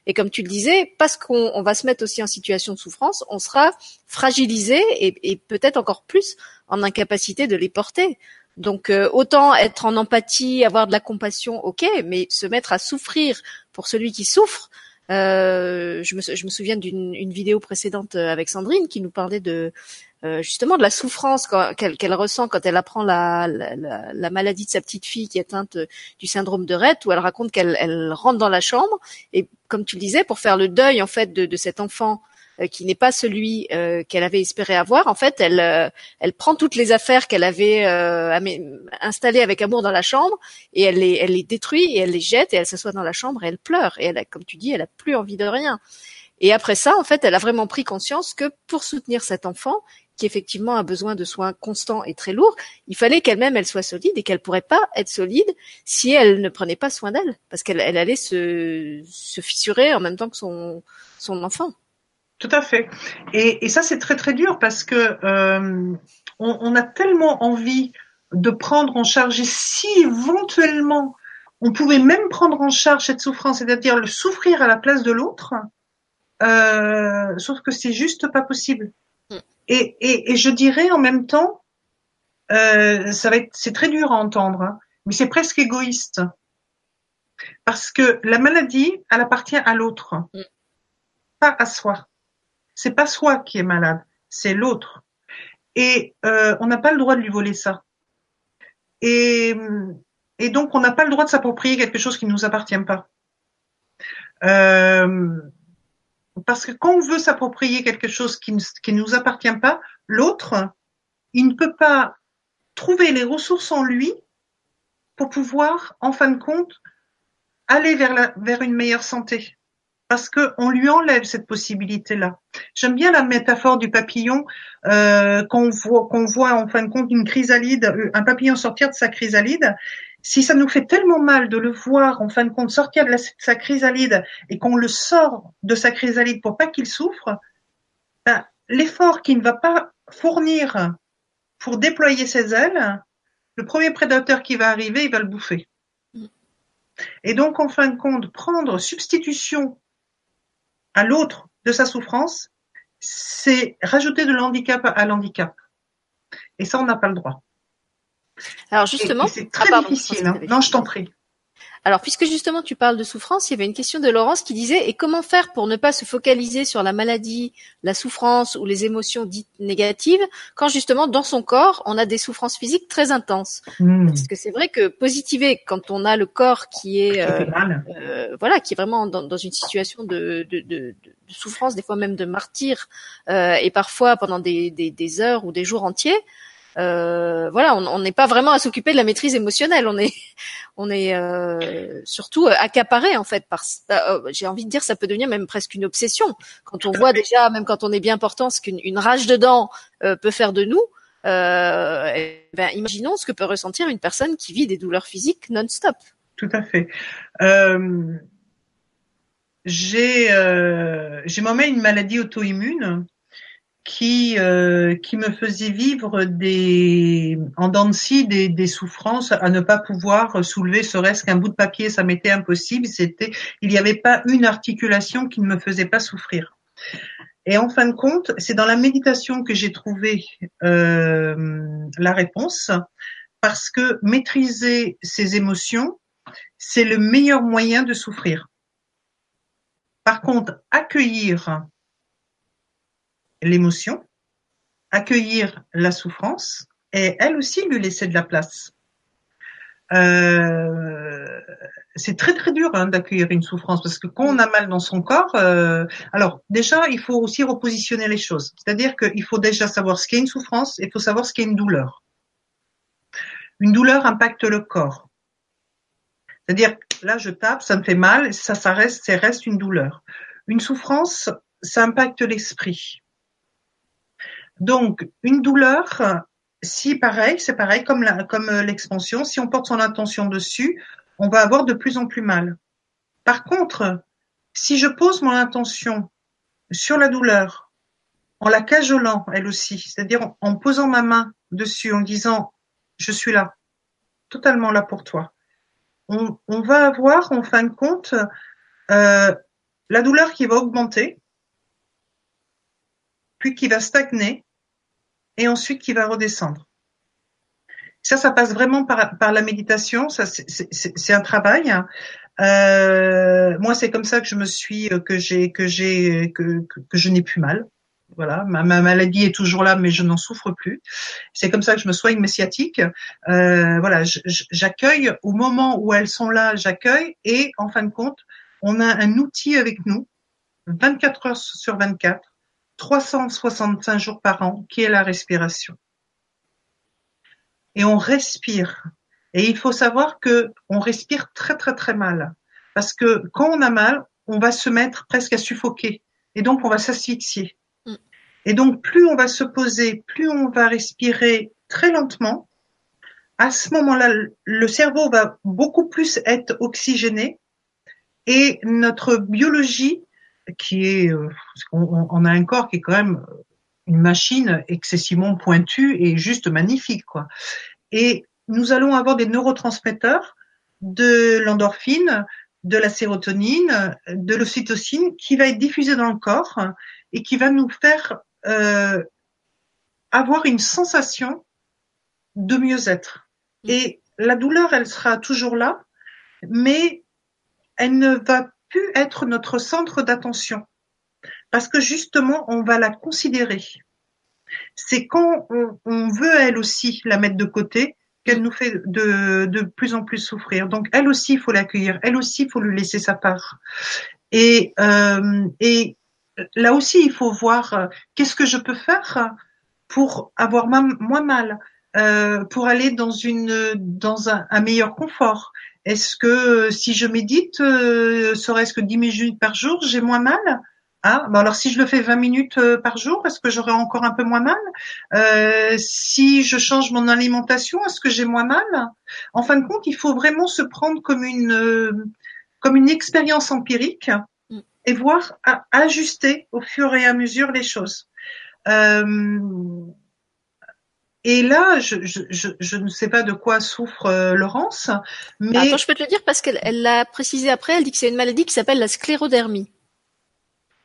Et comme tu le disais, parce qu'on on va se mettre aussi en situation de souffrance, on sera fragilisé et, et peut-être encore plus en incapacité de les porter. Donc euh, autant être en empathie, avoir de la compassion, ok, mais se mettre à souffrir pour celui qui souffre, euh, je, me, je, me, souviens d'une vidéo précédente avec Sandrine qui nous parlait de euh, justement de la souffrance qu'elle ressent quand elle apprend la, la, la, maladie de sa petite fille qui est atteinte du syndrome de Rett, où elle raconte qu'elle elle rentre dans la chambre et comme tu le disais, pour faire le deuil en fait de, de cet enfant euh, qui n'est pas celui euh, qu'elle avait espéré avoir. En fait, elle, euh, elle prend toutes les affaires qu'elle avait installées avec amour dans la chambre et elle les, elle les détruit et elle les jette et elle s'assoit dans la chambre et elle pleure. Et elle, comme tu dis, elle a plus envie de rien. Et après ça, en fait, elle a vraiment pris conscience que pour soutenir cet enfant, qui effectivement a besoin de soins constants et très lourds, il fallait qu'elle-même elle soit solide et qu'elle pourrait pas être solide si elle ne prenait pas soin d'elle, parce qu'elle elle allait se, fissurer en même temps que son, enfant.
Tout à fait. Et, ça c'est très très dur parce que euh, on, on, a tellement envie de prendre en charge et si éventuellement on pouvait même prendre en charge cette souffrance, c'est-à-dire le souffrir à la place de l'autre, euh, sauf que c'est juste pas possible. Et, et, et, je dirais en même temps, euh, ça va être, c'est très dur à entendre, hein, mais c'est presque égoïste. Parce que la maladie, elle appartient à l'autre, mm. pas à soi. C'est pas soi qui est malade, c'est l'autre. Et euh, on n'a pas le droit de lui voler ça. Et, et donc on n'a pas le droit de s'approprier quelque chose qui ne nous appartient pas. Euh, parce que quand on veut s'approprier quelque chose qui ne nous appartient pas, l'autre, il ne peut pas trouver les ressources en lui pour pouvoir, en fin de compte, aller vers, la, vers une meilleure santé. Parce qu'on lui enlève cette possibilité-là. J'aime bien la métaphore du papillon euh, qu'on voit, qu'on voit en fin de compte une chrysalide, un papillon sortir de sa chrysalide. Si ça nous fait tellement mal de le voir en fin de compte sortir de sa chrysalide et qu'on le sort de sa chrysalide pour pas qu'il souffre, ben, l'effort qu'il ne va pas fournir pour déployer ses ailes, le premier prédateur qui va arriver, il va le bouffer. Mm. Et donc, en fin de compte, prendre substitution à l'autre de sa souffrance, c'est rajouter de l'handicap à l'handicap. Et ça, on n'a pas le droit.
Alors justement,
c'est très ah, difficile. Hein. Non, je t'en prie.
Alors, puisque justement tu parles de souffrance, il y avait une question de Laurence qui disait et comment faire pour ne pas se focaliser sur la maladie, la souffrance ou les émotions dites négatives quand justement dans son corps on a des souffrances physiques très intenses? Hmm. Parce que c'est vrai que positiver quand on a le corps qui est euh, euh, voilà qui est vraiment dans, une situation de, de, de, de, souffrance, des fois même de martyr euh, et parfois pendant des, des, des heures ou des jours entiers. Euh, voilà, on n'est pas vraiment à s'occuper de la maîtrise émotionnelle. On est, (laughs) on est euh, surtout euh, accaparé en fait par. J'ai envie de dire, ça peut devenir même presque une obsession quand on voit déjà, même quand on est bien portant, ce qu'une rage de dents peut faire de nous. Eh ben, imaginons ce que peut ressentir une personne qui vit des douleurs physiques non-stop.
Tout à fait. j'ai j'ai moi-même une maladie auto-immune qui euh, qui me faisait vivre des en dents de des, des souffrances à ne pas pouvoir soulever serait-ce qu'un bout de papier ça m'était impossible. C'était il n'y avait pas une articulation qui ne me faisait pas souffrir. Et en fin de compte c'est dans la méditation que j'ai trouvé euh, la réponse parce que maîtriser ses émotions c'est le meilleur moyen de souffrir. Par contre accueillir l'émotion, accueillir la souffrance et elle aussi lui laisser de la place. Euh, c'est très très dur hein, d'accueillir une souffrance parce que quand on a mal dans son corps, euh, alors déjà il faut aussi repositionner les choses. C'est-à-dire qu'il faut déjà savoir ce qu'est une souffrance et il faut savoir ce qu'est une douleur. Une douleur impacte le corps. C'est-à-dire là je tape, ça me fait mal, ça ça reste, ça reste une douleur. Une souffrance, ça impacte l'esprit. Donc, une douleur, si pareil, c'est pareil comme comme euh, l'expansion, si on porte son attention dessus, on va avoir de plus en plus mal. Par contre, si je pose mon attention sur la douleur, en la cajolant elle aussi, c'est-à-dire en posant ma main dessus, en disant je suis là, totalement là pour toi, on, va avoir en fin de compte euh, la douleur qui va augmenter, puis qui va stagner et ensuite qui va redescendre. Ça, ça passe vraiment par, par la méditation. Ça, c'est un travail. Hein. Euh, moi, c'est comme ça que je me suis, euh, que j'ai, que j'ai, que, que, je n'ai plus mal. Voilà, ma, ma, maladie est toujours là, mais je n'en souffre plus. C'est comme ça que je me soigne mes sciatiques. Euh, voilà, j'accueille au moment où elles sont là, j'accueille et en fin de compte, on a un outil avec nous, 24 heures sur 24, 365 jours par an, qui est la respiration. Et on respire. Et il faut savoir que on respire très très très mal. Parce que quand on a mal, on va se mettre presque à suffoquer. Et donc on va s'asphyxier. Mm. Et donc plus on va se poser, plus on va respirer très lentement. À ce moment-là, le cerveau va beaucoup plus être oxygéné et notre biologie qui est, euh, on, a un corps qui est quand même une machine excessivement pointue et juste magnifique, quoi. Et nous allons avoir des neurotransmetteurs de l'endorphine, de la sérotonine, de l'ocytocine qui va être diffusée dans le corps et qui va nous faire euh, avoir une sensation de mieux-être. Et la douleur, elle sera toujours là, mais elle ne va plus être notre centre d'attention parce que justement, on va la considérer. C'est quand on, veut elle aussi la mettre de côté qu'elle nous fait de, de plus en plus souffrir. Donc elle aussi, il faut l'accueillir. Elle aussi, il faut lui laisser sa part. Et, euh, et là aussi, il faut voir euh, qu'est-ce que je peux faire pour avoir moins mal, euh, pour aller dans une dans un, un meilleur confort. Est-ce que si je médite, euh, serait-ce que 10 minutes par jour, j'ai moins mal? Ah, bon alors si je le fais 20 minutes euh, par jour, est-ce que j'aurai encore un peu moins mal? Euh, Si je change mon alimentation, est-ce que j'ai moins mal? En fin de compte, il faut vraiment se prendre comme une euh, comme une expérience empirique mm. et voir à, ajuster au fur et à mesure les choses. Euh, et là, je, je, je, je, ne sais pas de quoi souffre euh, Laurence, mais...
Attends, je peux te le dire parce qu'elle l'a précisé après, elle dit que c'est une maladie qui s'appelle la sclérodermie.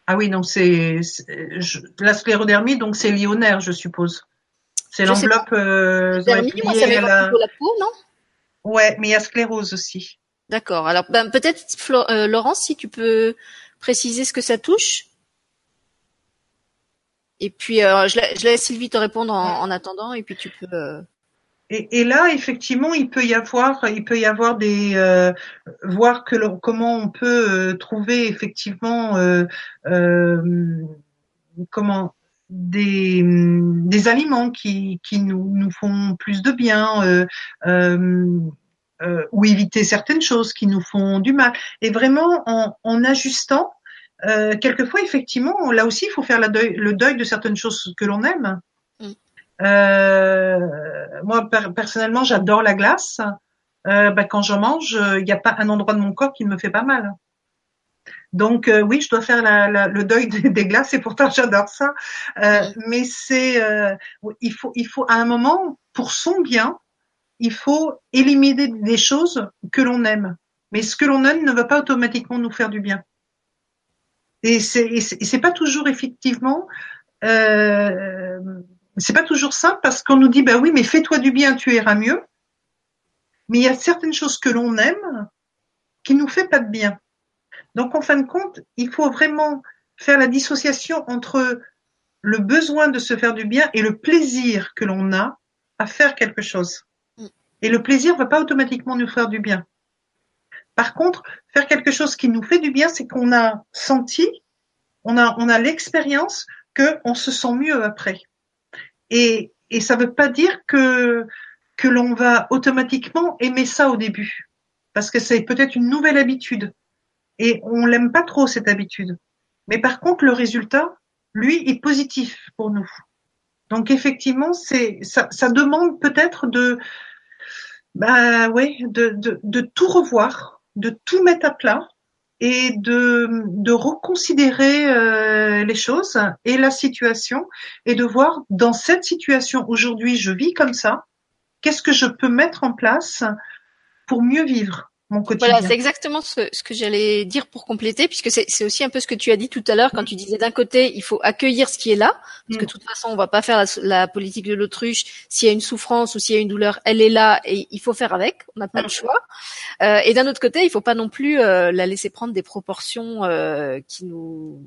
Ah oui, donc c'est la sclérodermie, donc c'est nerf, je suppose. C'est l'enveloppe. Euh,
ça la... la peau, non?
Ouais, mais il y a sclérose aussi.
D'accord. Alors, ben, peut-être, euh, Laurence, si tu peux préciser ce que ça touche. Et puis, euh, je, laisse Sylvie te répondre en, attendant, et puis tu peux. Euh,
et, là, effectivement, il peut y avoir, il peut y avoir des, euh, voir que comment on peut euh, trouver effectivement, euh, euh, comment des, des aliments qui, qui nous, nous font plus de bien, ou éviter certaines choses qui nous font du mal. Et vraiment, en, en ajustant, quelquefois, effectivement, là aussi, il faut faire la deuil, le deuil de certaines choses que l'on aime. Euh, moi, personnellement, j'adore la glace. Euh, bah, quand j'en mange, il n'y a pas un endroit de mon corps qui ne me fait pas mal. Donc euh, oui, je dois faire la, la, le deuil (laughs) des, glaces et pourtant j'adore ça. Euh, mais c'est, euh, il faut, il faut à un moment pour son bien, il faut éliminer des choses que l'on aime. Mais ce que l'on aime ne va pas automatiquement nous faire du bien. Et c'est, c'est pas toujours effectivement. Euh, c'est pas toujours simple parce qu'on nous dit bah oui mais fais-toi du bien tu iras mieux mais il y a certaines choses que l'on aime qui nous fait pas de bien donc en fin de compte il faut vraiment faire la dissociation entre le besoin de se faire du bien et le plaisir que l'on a à faire quelque chose mm. et le plaisir va pas automatiquement nous faire du bien par contre faire quelque chose qui nous fait du bien c'est qu'on a senti on a on a l'expérience que on se sent mieux après et, ça ne veut pas dire que, l'on va automatiquement aimer ça au début. Parce que c'est peut-être une nouvelle habitude. Et on l'aime pas trop, cette habitude. Mais par contre, le résultat, lui, est positif pour nous. Donc effectivement, c'est ça, ça demande peut-être de, bah ouais, de tout revoir, de tout mettre à plat, et de, de reconsidérer euh, les choses et la situation et de voir dans cette situation aujourd'hui je vis comme ça, qu'est-ce que je peux mettre en place pour mieux vivre?
Voilà, c'est exactement ce, ce que j'allais dire pour compléter, puisque c'est aussi un peu ce que tu as dit tout à l'heure quand tu disais d'un côté il faut accueillir ce qui est là, parce que de toute façon on va pas faire la, la politique de l'autruche. S'il y a une souffrance ou s'il y a une douleur, elle est là et il faut faire avec. On n'a pas le choix. Euh, et d'un autre côté, il faut pas non plus euh, la laisser prendre des proportions euh, qui nous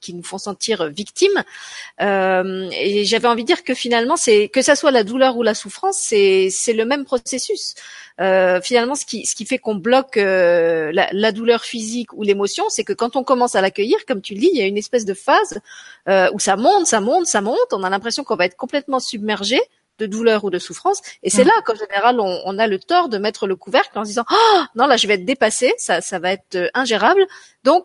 qui, nous font sentir victimes. Euh, et j'avais envie de dire que finalement, c'est que ça soit la douleur ou la souffrance, c'est c'est le même processus. Euh, finalement, ce qui ce qui fait qu'on bloque euh, la, la, douleur physique ou l'émotion, c'est que quand on commence à l'accueillir, comme tu le dis, il y a une espèce de phase euh, où ça monte, ça monte, ça monte. On a l'impression qu'on va être complètement submergé de douleur ou de souffrance. Et c'est mm. là qu'en général, on, on, a le tort de mettre le couvercle en se disant oh, non là je vais être dépassé, ça, ça va être euh, ingérable. Donc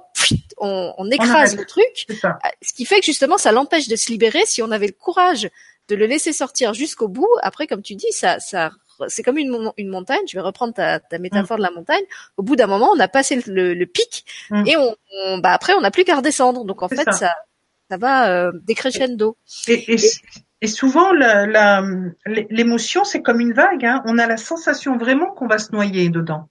on, on écrase le truc, euh, ce qui fait que justement ça l'empêche de se libérer. Si on avait le courage de le laisser sortir jusqu'au bout, après comme tu dis, ça, ça c'est comme une, une montagne. Je vais reprendre ta, ta métaphore mm. de la montagne. Au bout d'un moment, on a passé le, le pic mm. et on, bah après on n'a plus qu'à redescendre. Donc en fait ça. ça ça va euh, décrescendo.
Et, et, et souvent, l'émotion, c'est comme une vague. Hein. On a la sensation vraiment qu'on va se noyer dedans.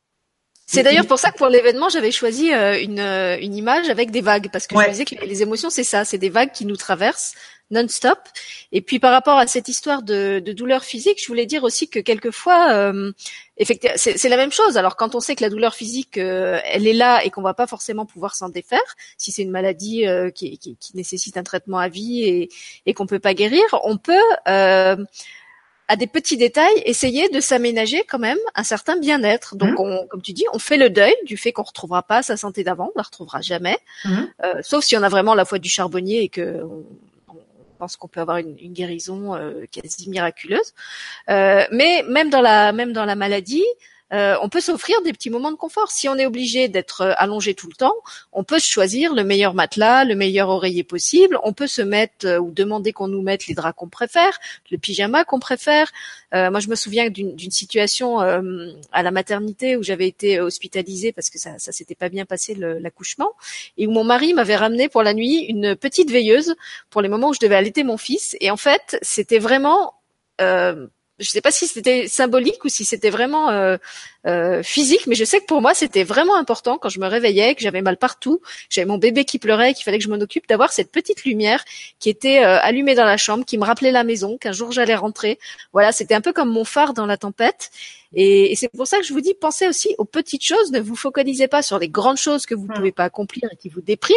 C'est d'ailleurs pour ça que pour l'événement, j'avais choisi euh, une, euh, une image avec des vagues, parce que je me disais que les émotions, c'est ça, c'est des vagues qui nous traversent non-stop. Et puis par rapport à cette histoire de, de, douleur physique, je voulais dire aussi que quelquefois, euh, effectivement, c'est la même chose. Alors quand on sait que la douleur physique, euh, elle est là et qu'on va pas forcément pouvoir s'en défaire, si c'est une maladie euh, qui, qui, qui, nécessite un traitement à vie et, et qu'on peut pas guérir, on peut à des petits détails, essayer de s'aménager quand même un certain bien-être. Donc, mmh. on, comme tu dis, on fait le deuil du fait qu'on retrouvera pas sa santé d'avant, on la retrouvera jamais, mmh. euh, sauf si on a vraiment la foi du charbonnier et que on, pense qu'on peut avoir une, une guérison euh, quasi miraculeuse. Euh, mais même dans la même dans la maladie, euh, on peut s'offrir des petits moments de confort. Si on est obligé d'être euh, allongé tout le temps, on peut choisir le meilleur matelas, le meilleur oreiller possible. On peut se mettre euh, ou demander qu'on nous mette les draps qu'on préfère, le pyjama qu'on préfère. moi, je me souviens d'une situation à la maternité où j'avais été hospitalisée parce que ça, ça s'était pas bien passé l'accouchement et où mon mari m'avait ramené pour la nuit une petite veilleuse pour les moments où je devais allaiter mon fils. Et en fait, c'était vraiment je sais pas si c'était symbolique ou si c'était vraiment euh, euh, physique, mais je sais que pour moi c'était vraiment important quand je me réveillais, que j'avais mal partout, j'avais mon bébé qui pleurait, qu'il fallait que je m'en occupe, d'avoir cette petite lumière qui était euh, allumée dans la chambre, qui me rappelait la maison, qu'un jour j'allais rentrer. Voilà, c'était un peu comme mon phare dans la tempête. Et, et c'est pour ça que je vous dis, pensez aussi aux petites choses. Ne vous focalisez pas sur les grandes choses que vous ne hmm. pouvez pas accomplir et qui vous dépriment,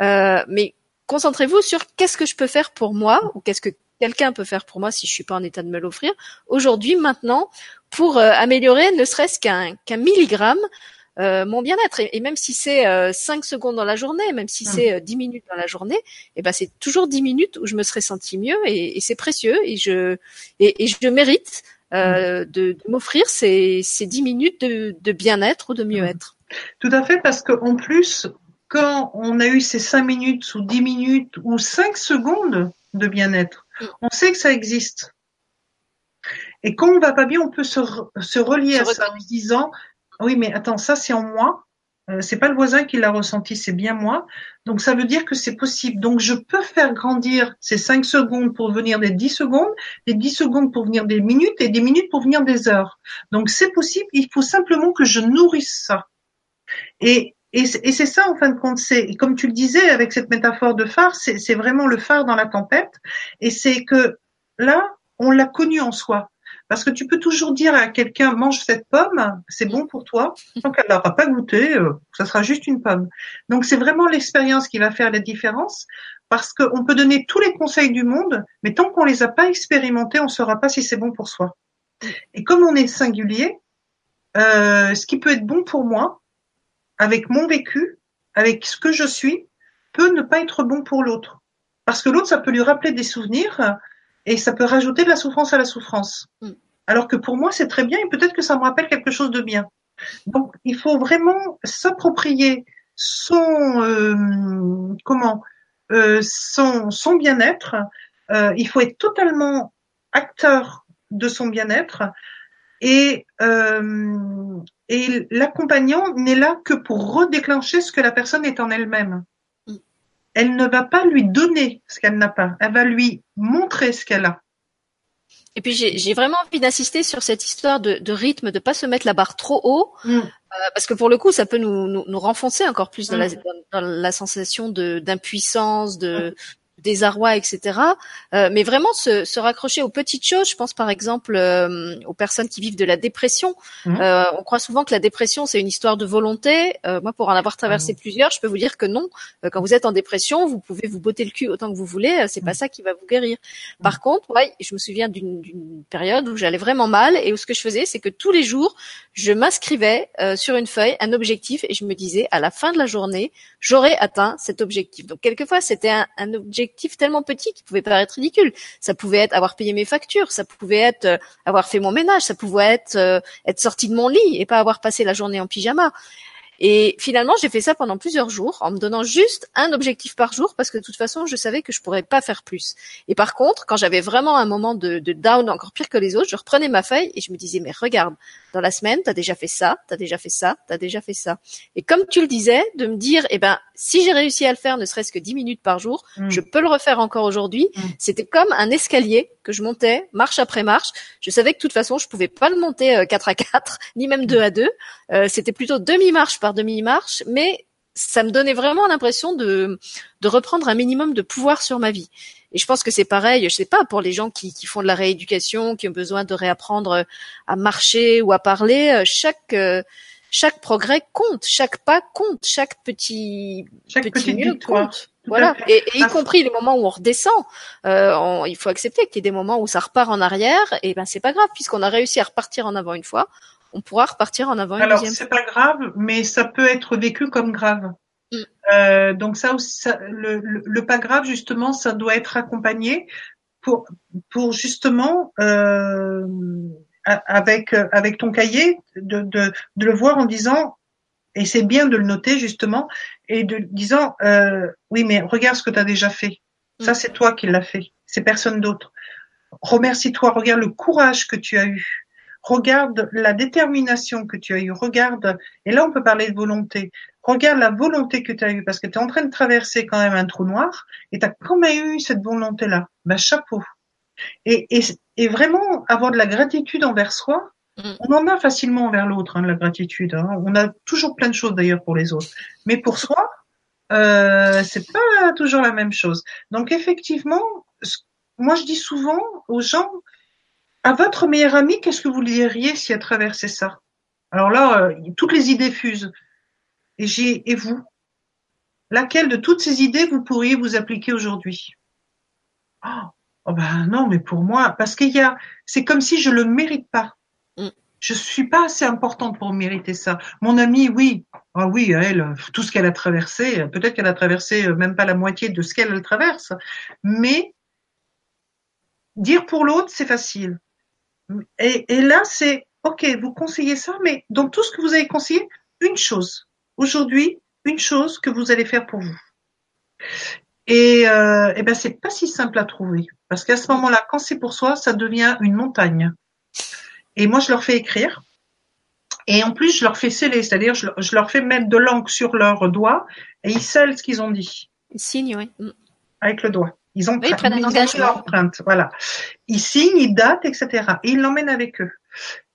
euh, mais concentrez-vous sur qu'est-ce que je peux faire pour moi ou qu'est-ce que quelqu'un peut faire pour moi si je suis pas en état de me l'offrir aujourd'hui, maintenant, pour euh, améliorer ne serait-ce qu'un qu'un milligramme euh, mon bien-être. Et, même si c'est euh, 5 secondes dans la journée, même si c'est euh, 10 minutes dans la journée, et eh ben c'est toujours 10 minutes où je me serais senti mieux et, et c'est précieux et je et, et je mérite euh, de, de m'offrir ces, ces 10 minutes de, de bien-être ou de mieux-être.
Tout à fait, parce qu'en plus, quand on a eu ces 5 minutes ou 10 minutes ou 5 secondes de bien-être, on sait que ça existe. Et quand on va pas bien, on peut se, relier à ça en se disant, oui, mais attends, ça c'est en moi. Euh, c'est pas le voisin qui l'a ressenti, c'est bien moi. Donc ça veut dire que c'est possible. Donc je peux faire grandir ces 5 secondes pour venir des 10 secondes, des 10 secondes pour venir des minutes et des minutes pour venir des heures. Donc c'est possible, il faut simplement que je nourrisse ça. Et et, c'est ça, en fin de compte, c'est comme tu le disais avec cette métaphore de phare, c'est vraiment le phare dans la tempête. Et c'est que là, on l'a connu en soi. Parce que tu peux toujours dire à quelqu'un mange cette pomme, c'est bon pour toi. Tant qu'elle n'aura pas goûté, euh, ça sera juste une pomme. Donc c'est vraiment l'expérience qui va faire la différence. Parce qu'on peut donner tous les conseils du monde, mais tant qu'on les a pas expérimentés, on ne saura pas si c'est bon pour soi. Et comme on est singulier, euh, ce qui peut être bon pour moi, avec mon vécu, avec ce que je suis, peut ne pas être bon pour l'autre. Parce que l'autre, ça peut lui rappeler des souvenirs et ça peut rajouter de la souffrance à la souffrance. Mm. Alors que pour moi, c'est très bien et peut-être que ça me rappelle quelque chose de bien. Donc, il faut vraiment s'approprier son euh, comment euh, son, son bien-être. Euh, il faut être totalement acteur de son bien-être et euh, et l'accompagnant n'est là que pour redéclencher ce que la personne est en elle-même. Mm. Elle ne va pas lui donner ce qu'elle n'a pas, elle va lui montrer ce qu'elle a.
Et puis j'ai vraiment envie d'insister sur cette histoire de, de, rythme, de pas se mettre la barre trop haut, mm. euh, parce que pour le coup, ça peut nous, nous, nous renfoncer encore plus dans, la, mm. dans, la, sensation d'impuissance, de, désarroi, etc. Euh, mais vraiment se, se, raccrocher aux petites choses. Je pense par exemple euh, aux personnes qui vivent de la dépression. Mmh. Euh, on croit souvent que la dépression c'est une histoire de volonté. Euh, moi, pour en avoir traversé mmh. plusieurs, je peux vous dire que non. Euh, quand vous êtes en dépression, vous pouvez vous botter le cul autant que vous voulez. c'est pas mmh. ça qui va vous guérir. Par contre, ouais, je me souviens d'une période où j'allais vraiment mal et où ce que je faisais, c'est que tous les jours, je m'inscrivais sur une feuille un objectif et je me disais à la fin de la journée, j'aurai atteint cet objectif. Donc quelquefois, c'était un, objectif tellement petit qui pouvait paraître ridicule. Ça pouvait être avoir payé mes factures, ça pouvait être euh, avoir fait mon ménage, ça pouvait être euh, être sorti de mon lit et pas avoir passé la journée en pyjama. Et finalement, j'ai fait ça pendant plusieurs jours en me donnant juste un objectif par jour parce que de toute façon, je savais que je pourrais pas faire plus. Et par contre, quand j'avais vraiment un moment de, de, down encore pire que les autres, je reprenais ma feuille et je me disais, mais regarde, dans la semaine, t'as déjà fait ça, t'as déjà fait ça, t'as déjà fait ça. Et comme tu le disais, de me dire, eh ben, si j'ai réussi à le faire, ne serait-ce que dix minutes par jour, mm. je peux le refaire encore aujourd'hui. Mm. C'était comme un escalier que je montais marche après marche. Je savais que de toute façon, je pouvais pas le monter 4 à 4, (laughs) ni même 2 à 2. C'était plutôt demi-marche par demi-marche, mais ça me donnait vraiment l'impression de, de reprendre un minimum de pouvoir sur ma vie. Et je pense que c'est pareil, je sais pas, pour les gens qui, qui font de la rééducation, qui ont besoin de réapprendre à marcher ou à parler, chaque chaque progrès compte, chaque pas compte, chaque petit
chaque
petit
mieux compte.
Voilà, et, y compris les moments où on redescend. Euh, il faut accepter qu'il y ait des moments où ça repart en arrière, et ben c'est pas grave puisqu'on a réussi à repartir en avant une fois, on pourra repartir en avant une
Alors,
deuxième.
c'est pas grave, mais ça peut être vécu comme grave. Mm. Euh, donc ça aussi, le, le, pas grave justement, ça doit être accompagné pour pour justement euh, avec avec ton cahier de, de, de le voir en disant et c'est bien de le noter justement et de disant euh, oui mais regarde ce que tu as déjà fait. Ça mm. c'est toi qui l'as fait. C'est personne d'autre. Remercie-toi regarde le courage que tu as eu. Regarde la détermination que tu as eu regarde et là on peut parler de volonté. Regarde la volonté que tu as eu parce que tu es en train de traverser quand même un trou noir et tu as quand même eu cette volonté là ben chapeau. Et, et, et, vraiment avoir de la gratitude envers soi. On en a facilement envers l'autre, hein, la gratitude. Hein. On a toujours plein de choses d'ailleurs pour les autres. Mais pour soi, euh, c'est pas toujours la même chose. Donc effectivement, moi je dis souvent aux gens, à votre meilleur ami, qu'est-ce que vous diriez s'il a traversé ça? Alors là, euh, toutes les idées fusent. Et j'ai et vous? Laquelle de toutes ces idées vous pourriez vous appliquer aujourd'hui? Oh, Oh ben non, mais pour moi, parce qu'il y a, c'est comme si je le mérite pas. Mm. Je suis pas assez importante pour mériter ça. Mon amie, oui, ah oui, elle, tout ce qu'elle a traversé, peut-être qu'elle a traversé euh, même pas la moitié de ce qu'elle traverse, mais dire pour l'autre, c'est facile. Et, là, c'est ok, vous conseillez ça, mais dans tout ce que vous avez conseillé, une chose. Aujourd'hui, une chose que vous allez faire pour vous. Et, euh, et ben c'est pas si simple à trouver parce qu'à ce moment-là, quand c'est pour soi, ça devient une montagne. Et moi, je leur fais écrire. Et en plus, je leur fais sceller, c'est-à-dire je, leur fais mettre de l'encre sur leurs doigts et ils scellent ce qu'ils ont dit.
Ils signent, oui.
Avec le doigt. Ils ont,
oui, ils
leur empreinte, voilà. Ils signent, ils datent, etc. Et ils l'emmènent avec eux.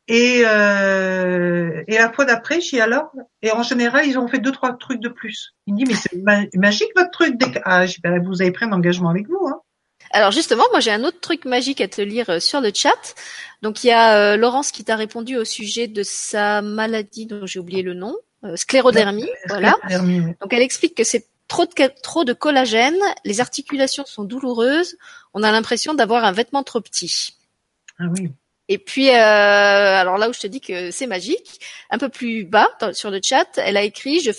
Et, euh, et la fois d'après, j'ai alors, et en général, ils ont fait deux, trois trucs de plus. Il me dit, mais c'est magique votre truc. Ah, ben, vous avez pris un engagement avec vous. Hein.
Alors justement, moi j'ai un autre truc magique à te lire euh, sur le chat. Donc il y a euh, Laurence qui t'a répondu au sujet de sa maladie dont j'ai oublié le nom, euh, sclérodermie. voilà. Donc elle explique que c'est trop de, trop de collagène, les articulations sont douloureuses, on a l'impression d'avoir un vêtement trop petit.
Ah oui.
Et puis, euh, alors là où je te dis que c'est magique, un peu plus bas sur le chat, elle a écrit je,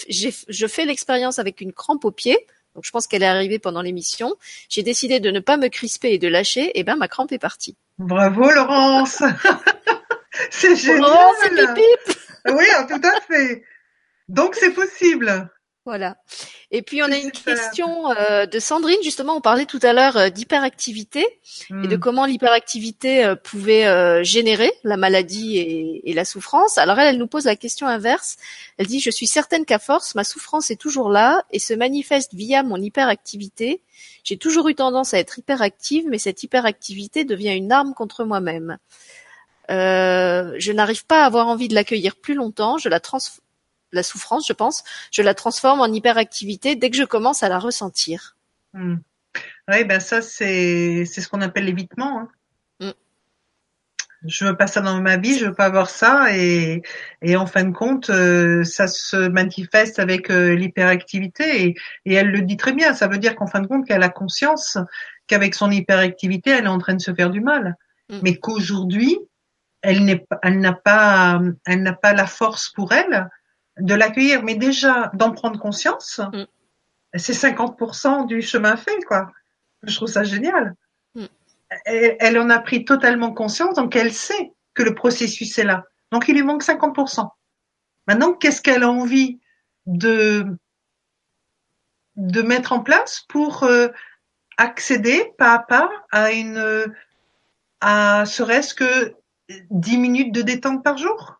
je fais l'expérience avec une crampe au pied. Donc je pense qu'elle est arrivée pendant l'émission. J'ai décidé de ne pas me crisper et de lâcher. Et ben ma crampe est partie.
Bravo Laurence. (laughs) c'est génial.
Laurence et Pip.
oui, tout à fait. Donc c'est possible.
Voilà. Et puis on a une question euh, de Sandrine. Justement, on parlait tout à l'heure euh, d'hyperactivité et de hmm. comment l'hyperactivité euh, pouvait générer la maladie et, la souffrance. Alors elle, elle nous pose la question inverse. Elle dit :« Je suis certaine qu'à force, ma souffrance est toujours là et se manifeste via mon hyperactivité. J'ai toujours eu tendance à être hyperactive, mais cette hyperactivité devient une arme contre moi-même. je n'arrive pas à avoir envie de l'accueillir plus longtemps. Je la transforme la souffrance, je pense, je la transforme en hyperactivité dès que je commence à la ressentir.
Hmm. Oui, ben ça c'est ce qu'on appelle l'évitement. Hein. Hmm. Je veux pas ça dans ma vie, je veux pas avoir ça et et en fin de compte euh, ça se manifeste avec euh, l'hyperactivité et, et elle le dit très bien. Ça veut dire qu'en fin de compte qu'elle a conscience qu'avec son hyperactivité elle est en train de se faire du mal, hmm. mais qu'aujourd'hui elle n'est elle n'a pas elle n'a pas la force pour elle de l'accueillir, mais déjà d'en prendre conscience, mm. c'est 50% du chemin fait, quoi. Je trouve ça génial. Mm. Elle, en a pris totalement conscience, donc elle sait que le processus est là. Donc il lui manque 50%. Maintenant, qu'est-ce qu'elle a envie de de mettre en place pour euh, accéder pas à pas à une à serait-ce que 10 minutes de détente par jour?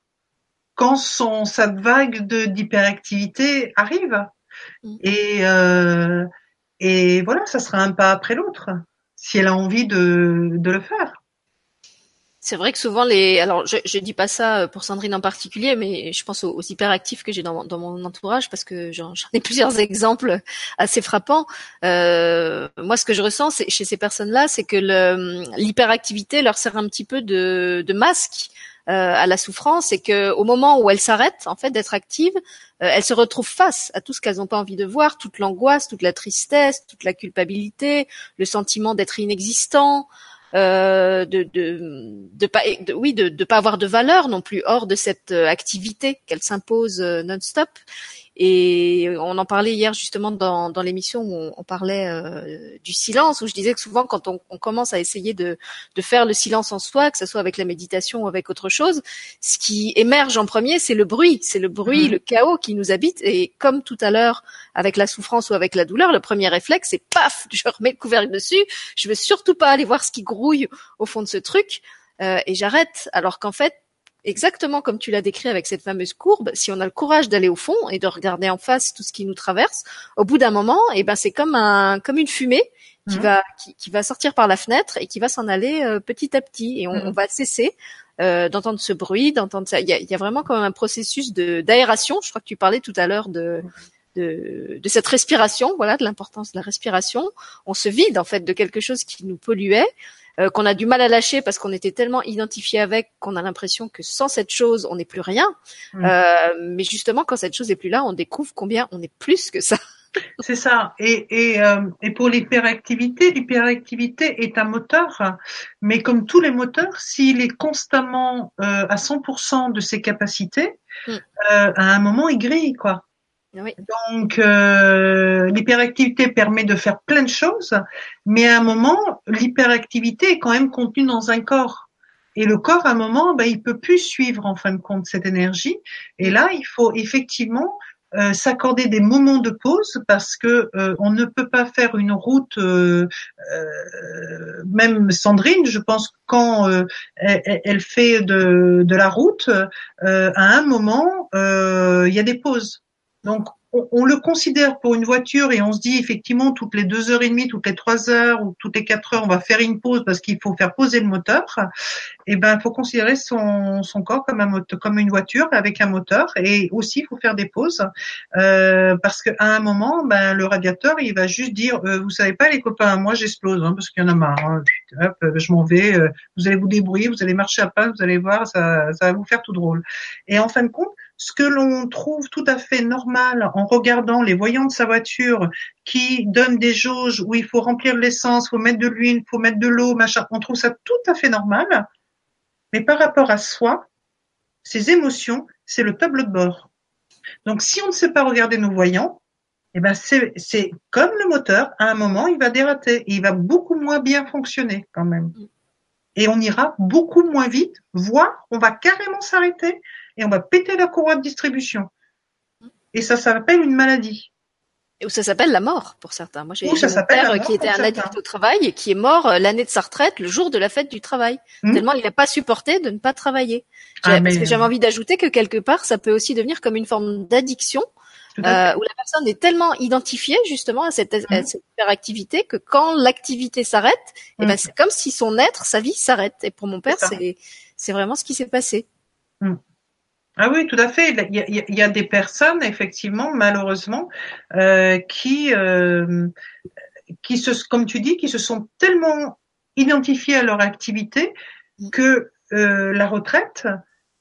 Quand son sa vague de d'hyperactivité arrive. Mm. Et euh, et voilà, ça sera un pas après l'autre. si elle a envie de, de le faire.
C'est vrai que souvent les, alors je, je dis pas ça pour Sandrine en particulier, mais je pense aux, hyperactifs que j'ai dans, dans, mon entourage parce que j'en ai plusieurs (laughs) exemples assez frappants. Euh, moi, ce que je ressens chez ces personnes-là, c'est que l'hyperactivité leur sert un petit peu de, de masque à la souffrance, et que au moment où elles s'arrêtent en fait d'être actives, euh, elles se retrouvent face à tout ce qu'elles n'ont pas envie de voir, toute l'angoisse, toute la tristesse, toute la culpabilité, le sentiment d'être inexistant. Euh, de, de, de pas, oui, de, de pas avoir de valeur non plus hors de cette euh, activité qu'elle s'impose euh, non-stop. Et on en parlait hier justement dans, dans l'émission où on, parlait euh, du silence, où je disais que souvent quand on, on, commence à essayer de, de faire le silence en soi, que ce soit avec la méditation ou avec autre chose, ce qui émerge en premier, c'est le bruit, c'est le bruit, mmh. le chaos qui nous habite. Et comme tout à l'heure avec la souffrance ou avec la douleur, le premier réflexe, c'est paf, (laughs) je remets le couvercle dessus. Je veux surtout pas aller voir ce qui grouille au fond de ce truc. Euh, et j'arrête. Alors qu'en fait, exactement comme tu l'as décrit avec cette fameuse courbe, si on a le courage d'aller au fond et de regarder en face tout ce qui nous traverse, au bout d'un moment, eh ben c'est comme un comme une fumée qui mmh. va qui, va sortir par la fenêtre et qui va s'en aller euh, petit à petit et on, mmh. va cesser euh, d'entendre ce bruit, d'entendre ça. Il y a, y a vraiment comme un processus de d'aération. Je crois que tu parlais tout à l'heure de de, de, cette respiration, voilà, de l'importance de la respiration. On se vide en fait de quelque chose qui nous polluait. Euh, qu'on a du mal à lâcher parce qu'on était tellement identifié avec qu'on a l'impression que sans cette chose, on n'est plus rien. Mm. Euh, mais justement, quand cette chose est plus là, on découvre combien on est plus que ça. (laughs)
C'est ça. Et, et, euh, et pour l'hyperactivité, l'hyperactivité est un moteur, mais comme tous les moteurs, s'il est constamment euh, à 100% de ses capacités, mm. euh, à un moment, il grille, quoi. Donc euh, l'hyperactivité permet de faire plein de choses, mais à un moment, l'hyperactivité est quand même contenue dans un corps. Et le corps, à un moment, ben, il peut plus suivre en fin de compte cette énergie. Et là, il faut effectivement euh, s'accorder des moments de pause parce que euh, on ne peut pas faire une route. Euh, même Sandrine, je pense, quand elle, elle, fait de, de la route, à un moment, il y a des pauses. Donc, on, le considère pour une voiture et on se dit effectivement toutes les deux heures et demie, toutes les trois heures ou toutes les quatre heures, on va faire une pause parce qu'il faut faire poser le moteur. Et eh ben, il faut considérer son, corps comme une voiture avec un moteur et aussi il faut faire des pauses euh, parce qu'à un moment, ben, le radiateur il va juste dire, euh, vous savez pas les copains, moi j'explose hein, parce qu'il y en a marre. Hein. je m'en vais. Euh, vous allez vous débrouiller, vous allez marcher à pas, vous allez voir, ça va vous faire tout drôle. Et en fin de compte ce que l'on trouve tout à fait normal en regardant les voyants de sa voiture qui donnent des jauges où il faut remplir l'essence, faut mettre de l'huile, faut mettre de l'eau, machin, on trouve ça tout à fait normal. Mais par rapport à soi, ses émotions, c'est le tableau de bord. Donc si on ne sait pas regarder nos voyants, eh ben c'est comme le moteur, à un moment il va dérater, il va beaucoup moins bien fonctionner quand même. Et on ira beaucoup moins vite, voire on va carrément s'arrêter et on va péter la courroie de distribution. Et ça s'appelle une maladie.
Ou ça s'appelle la mort pour certains. Moi, j'ai mon père qui était un addict au travail et qui est mort euh, l'année de sa retraite, le jour de la fête du travail. Hmm. Tellement il n'a pas supporté de ne pas travailler. Ah, parce que j'avais envie d'ajouter que quelque part, ça peut aussi devenir comme une forme d'addiction euh, où la personne est tellement identifiée justement à cette, à hmm. cette hyperactivité que quand l'activité s'arrête, eh ben, hmm. c'est comme si son être, sa vie s'arrête. Et pour mon père, c'est c'est vraiment ce qui s'est passé.
Ah oui, tout à fait. Il y a, des personnes, effectivement, malheureusement, euh, qui, euh, qui se, comme tu dis, qui se sont tellement identifiées à leur activité que euh, la retraite,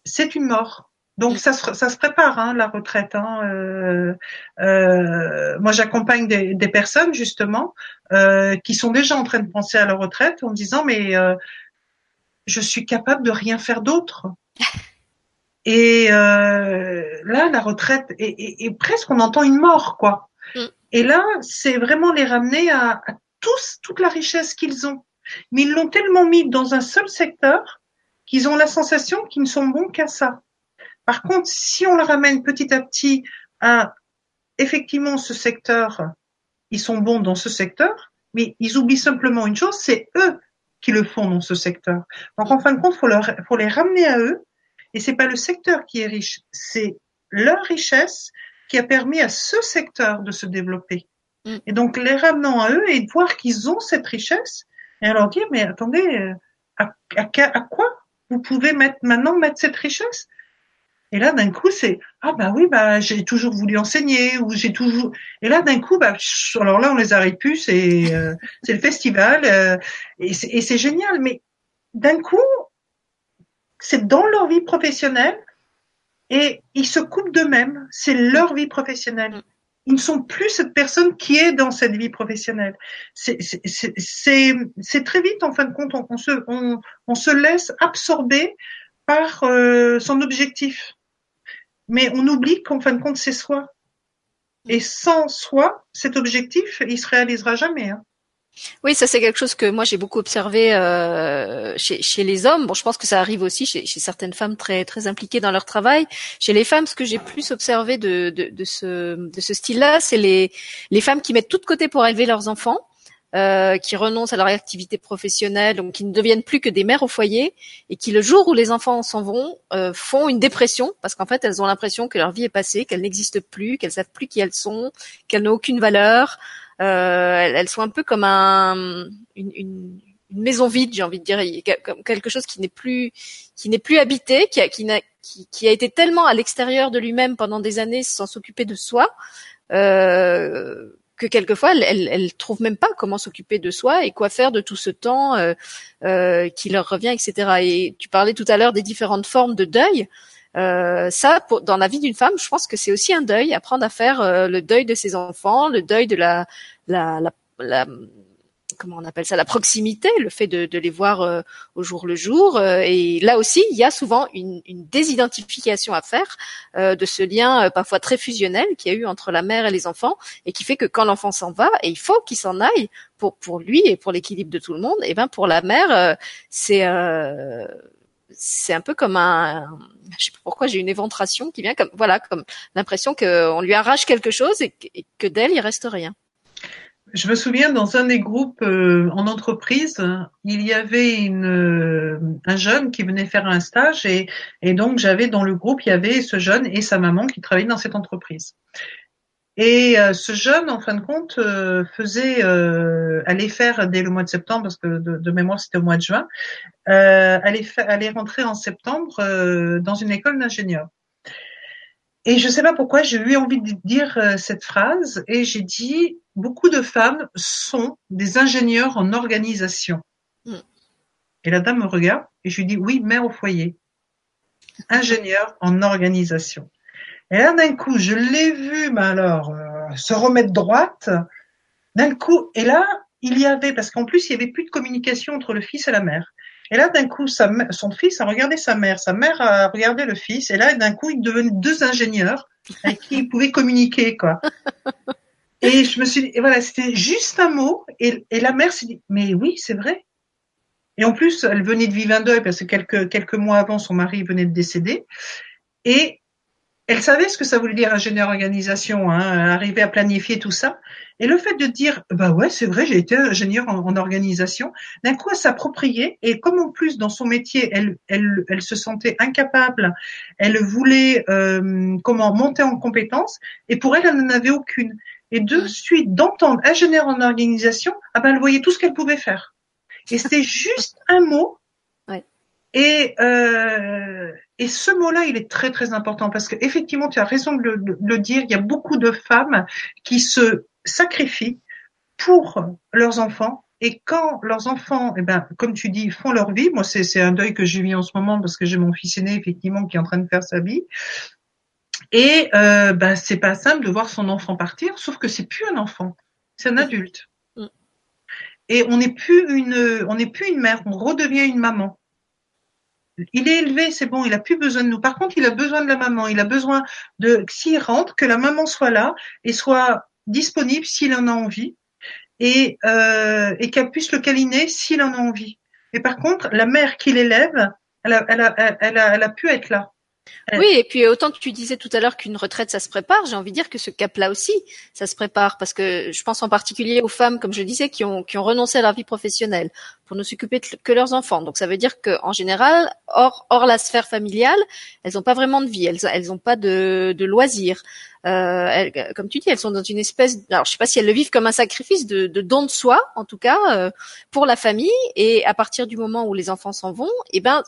c'est une mort. Donc ça se, ça se prépare hein, la retraite. Hein. Euh, euh, moi, j'accompagne des, des, personnes justement euh, qui sont déjà en train de penser à la retraite en disant mais je suis capable de rien faire d'autre. (laughs) Et euh, là, la retraite est, presque, on entend une mort, quoi. Mm. Et là, c'est vraiment les ramener à, tous, toute la richesse qu'ils ont. Mais ils l'ont tellement mis dans un seul secteur qu'ils ont la sensation qu'ils ne sont bons qu'à ça. Par contre, si on le ramène petit à petit à effectivement ce secteur, ils sont bons dans ce secteur, mais ils oublient simplement une chose, c'est eux qui le font dans ce secteur. Donc en fin de compte, faut leur, faut les ramener à eux et c'est pas le secteur qui est riche, c'est leur richesse qui a permis à ce secteur de se développer. Mm. Et donc les ramenant à eux et de voir qu'ils ont cette richesse, et à leur dire, mais attendez, euh, à, à, quoi vous pouvez mettre maintenant mettre cette richesse? Et là, d'un coup, c'est ah bah oui, bah j'ai toujours voulu enseigner ou j'ai toujours. Et là, d'un coup, bah alors là, on les arrête plus, c'est euh, c'est le festival euh, et c'est génial. Mais d'un coup, c'est dans leur vie professionnelle et ils se coupent d'eux-mêmes. C'est leur vie professionnelle. Ils ne sont plus cette personne qui est dans cette vie professionnelle. C'est très vite, en fin de compte, on, se, laisse absorber par euh, son objectif. Mais on oublie qu'en fin de compte, c'est soi. Et sans soi, cet objectif, il se réalisera jamais. Hein.
Oui, ça c'est quelque chose que moi j'ai beaucoup observé euh, chez, les hommes. Bon, je pense que ça arrive aussi chez, chez, certaines femmes très très impliquées dans leur travail. Chez les femmes, ce que j'ai plus observé de ce, de ce style-là, c'est les, les femmes qui mettent tout de côté pour élever leurs enfants. Euh, qui renoncent à leur activité professionnelle, donc qui ne deviennent plus que des mères au foyer, et qui le jour où les enfants s'en vont euh, font une dépression parce qu'en fait elles ont l'impression que leur vie est passée, qu'elles n'existent plus, qu'elles savent plus qui elles sont, qu'elles n'ont aucune valeur, euh, elles, sont un peu comme un, une, une, maison vide, j'ai envie de dire, quelque chose qui n'est plus qui n'est plus habité, qui a, qui, qui, qui a été tellement à l'extérieur de lui-même pendant des années sans s'occuper de soi. Euh, que quelquefois elles, elles, trouvent même pas comment s'occuper de soi et quoi faire de tout ce temps euh, euh, qui leur revient, etc. Et tu parlais tout à l'heure des différentes formes de deuil. Euh, ça, dans la vie d'une femme, je pense que c'est aussi un deuil, apprendre à faire le deuil de ses enfants, le deuil de la, la, la comment on appelle ça, la proximité, le fait de, de les voir euh, au jour le jour. et là aussi, il y a souvent une, une désidentification à faire de ce lien parfois très fusionnel qu'il y a eu entre la mère et les enfants, et qui fait que quand l'enfant s'en va, et il faut qu'il s'en aille pour pour lui et pour l'équilibre de tout le monde, et ben pour la mère, c'est c'est un peu comme un, je sais pas pourquoi j'ai une éventration qui vient comme, voilà, comme l'impression qu'on lui arrache quelque chose et que, d'elle il reste rien.
Je me souviens dans un des groupes euh, en entreprise, il y avait euh, un jeune qui venait faire un stage et, donc j'avais dans le groupe il y avait ce jeune et sa maman qui travaillaient dans cette entreprise. Et euh, ce jeune, en fin de compte, faisait, allait faire dès le mois de septembre, parce que de, mémoire c'était au mois de juin, allait, allait rentrer en septembre dans une école d'ingénieur. Et je ne sais pas pourquoi j'ai eu envie de dire cette phrase et j'ai dit beaucoup de femmes sont des ingénieurs en organisation. Hmm. Et la dame me regarde et je lui dis oui, mère au foyer, ingénieur en organisation. Et là, d'un coup, je l'ai vu, mais alors, euh, se remettre droite. D'un coup, et là, il y avait, parce qu'en plus, il y avait plus de communication entre le fils et la mère. Et là, d'un coup, sa, son fils a regardé sa mère, sa mère a regardé le fils, et là, d'un coup, ils devenaient deux ingénieurs avec qui ils pouvaient communiquer, quoi. (laughs) Et je me suis dit, et voilà, c'était juste un mot, et, et la mère s'est dit, mais oui, c'est vrai. Et en plus, elle venait de vivre un deuil parce que quelques quelques mois avant, son mari venait de décéder. Et elle savait ce que ça voulait dire ingénieur organisation, hein, arriver à planifier tout ça. Et le fait de dire, bah ouais, c'est vrai, j'ai été ingénieur en, organisation, d'un coup, elle s'appropriait. Et comme en plus dans son métier, elle, elle, elle se sentait incapable, elle voulait euh, comment monter en compétence, et pour elle, elle n'en avait aucune. Et de suite, d'entendre ingénieur en organisation, ah ben, elle voyait tout ce qu'elle pouvait faire. Et (laughs) c'était juste un mot. Et euh, et ce mot-là, il est très très important parce que effectivement, tu as raison de le, dire. Il y a beaucoup de femmes qui se sacrifient pour leurs enfants. Et quand leurs enfants, eh ben, comme tu dis, font leur vie, moi c'est un deuil que je vis en ce moment parce que j'ai mon fils aîné effectivement qui est en train de faire sa vie. Et euh, ben, c'est pas simple de voir son enfant partir, sauf que c'est plus un enfant, c'est un adulte. Mm. Et on n'est plus une, on n'est plus une mère, on redevient une maman il est élevé, c'est bon, il a plus besoin de nous. Par contre, il a besoin de la maman. Il a besoin de, s'il rentre, que la maman soit là et soit disponible s'il en a envie et, euh, qu'elle puisse le câliner s'il en a envie. Et par contre, la mère qui l'élève, elle, a, elle, a, elle a pu être là.
Euh. Oui, et puis autant que tu disais tout à l'heure qu'une retraite ça se prépare, j'ai envie de dire que ce cap-là aussi ça se prépare parce que je pense en particulier aux femmes, comme je disais, qui ont qui ont renoncé à leur vie professionnelle pour ne s'occuper que leurs enfants. Donc ça veut dire qu'en général, hors hors la sphère familiale, elles n'ont pas vraiment de vie, elles elles ont pas de loisirs. Euh, comme tu dis, elles sont dans une espèce, alors je sais pas si elles le vivent comme un sacrifice de, de don de soi, en tout cas euh, pour la famille. Et à partir du moment où les enfants s'en vont, eh ben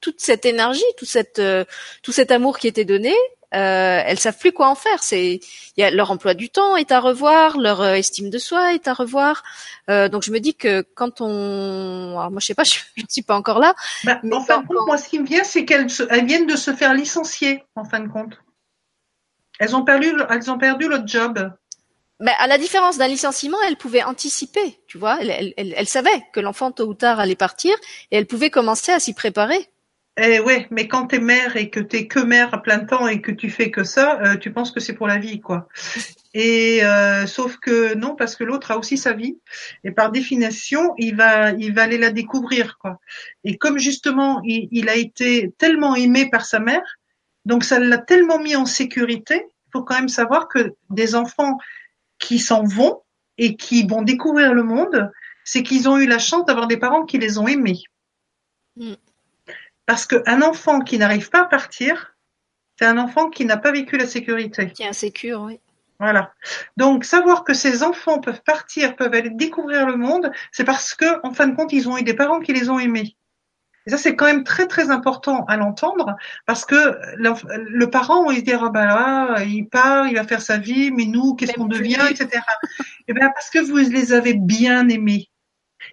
toute cette énergie, tout cette, euh, tout cet amour qui était donné, euh, elles savent plus quoi en faire. C'est, y a, leur emploi du temps est à revoir, leur euh, estime de soi est à revoir. Euh, donc je me dis que quand on, alors moi je sais pas, (laughs) je, ne suis pas encore là.
Bah, en fin de compte, moi ce qui me vient, c'est qu'elles elles viennent de se faire licencier. En fin de compte, elles ont perdu, elles ont perdu leur job.
Ben, à la différence d'un licenciement, elle pouvait anticiper, tu vois. Elle, elle, elle, elle savait que l'enfant tôt ou tard allait partir et elle pouvait commencer à s'y préparer.
Eh ouais, mais quand t'es mère et que t'es que mère à plein temps et que tu fais que ça, euh, tu penses que c'est pour la vie, quoi. (laughs) Et euh, sauf que non, parce que l'autre a aussi sa vie et par définition, il va, il va aller la découvrir, quoi. Et comme justement, il, il a été tellement aimé par sa mère, donc ça l'a tellement mis en sécurité. Il faut quand même savoir que des enfants qui s'en vont et qui vont découvrir le monde, c'est qu'ils ont eu la chance d'avoir des parents qui les ont aimés. Mm. Parce qu'un enfant qui n'arrive pas à partir, c'est un enfant qui n'a pas vécu la sécurité.
Qui est insécure, oui.
Voilà. Donc savoir que ces enfants peuvent partir, peuvent aller découvrir le monde, c'est parce que en fin de compte, ils ont eu des parents qui les ont aimés. Et ça, c'est quand même très très important à l'entendre parce que le, parent, il se dit ah ben là, il part, il va faire sa vie, mais nous, qu'est-ce qu'on devient, etc. Et eh bien parce que vous les avez bien aimés.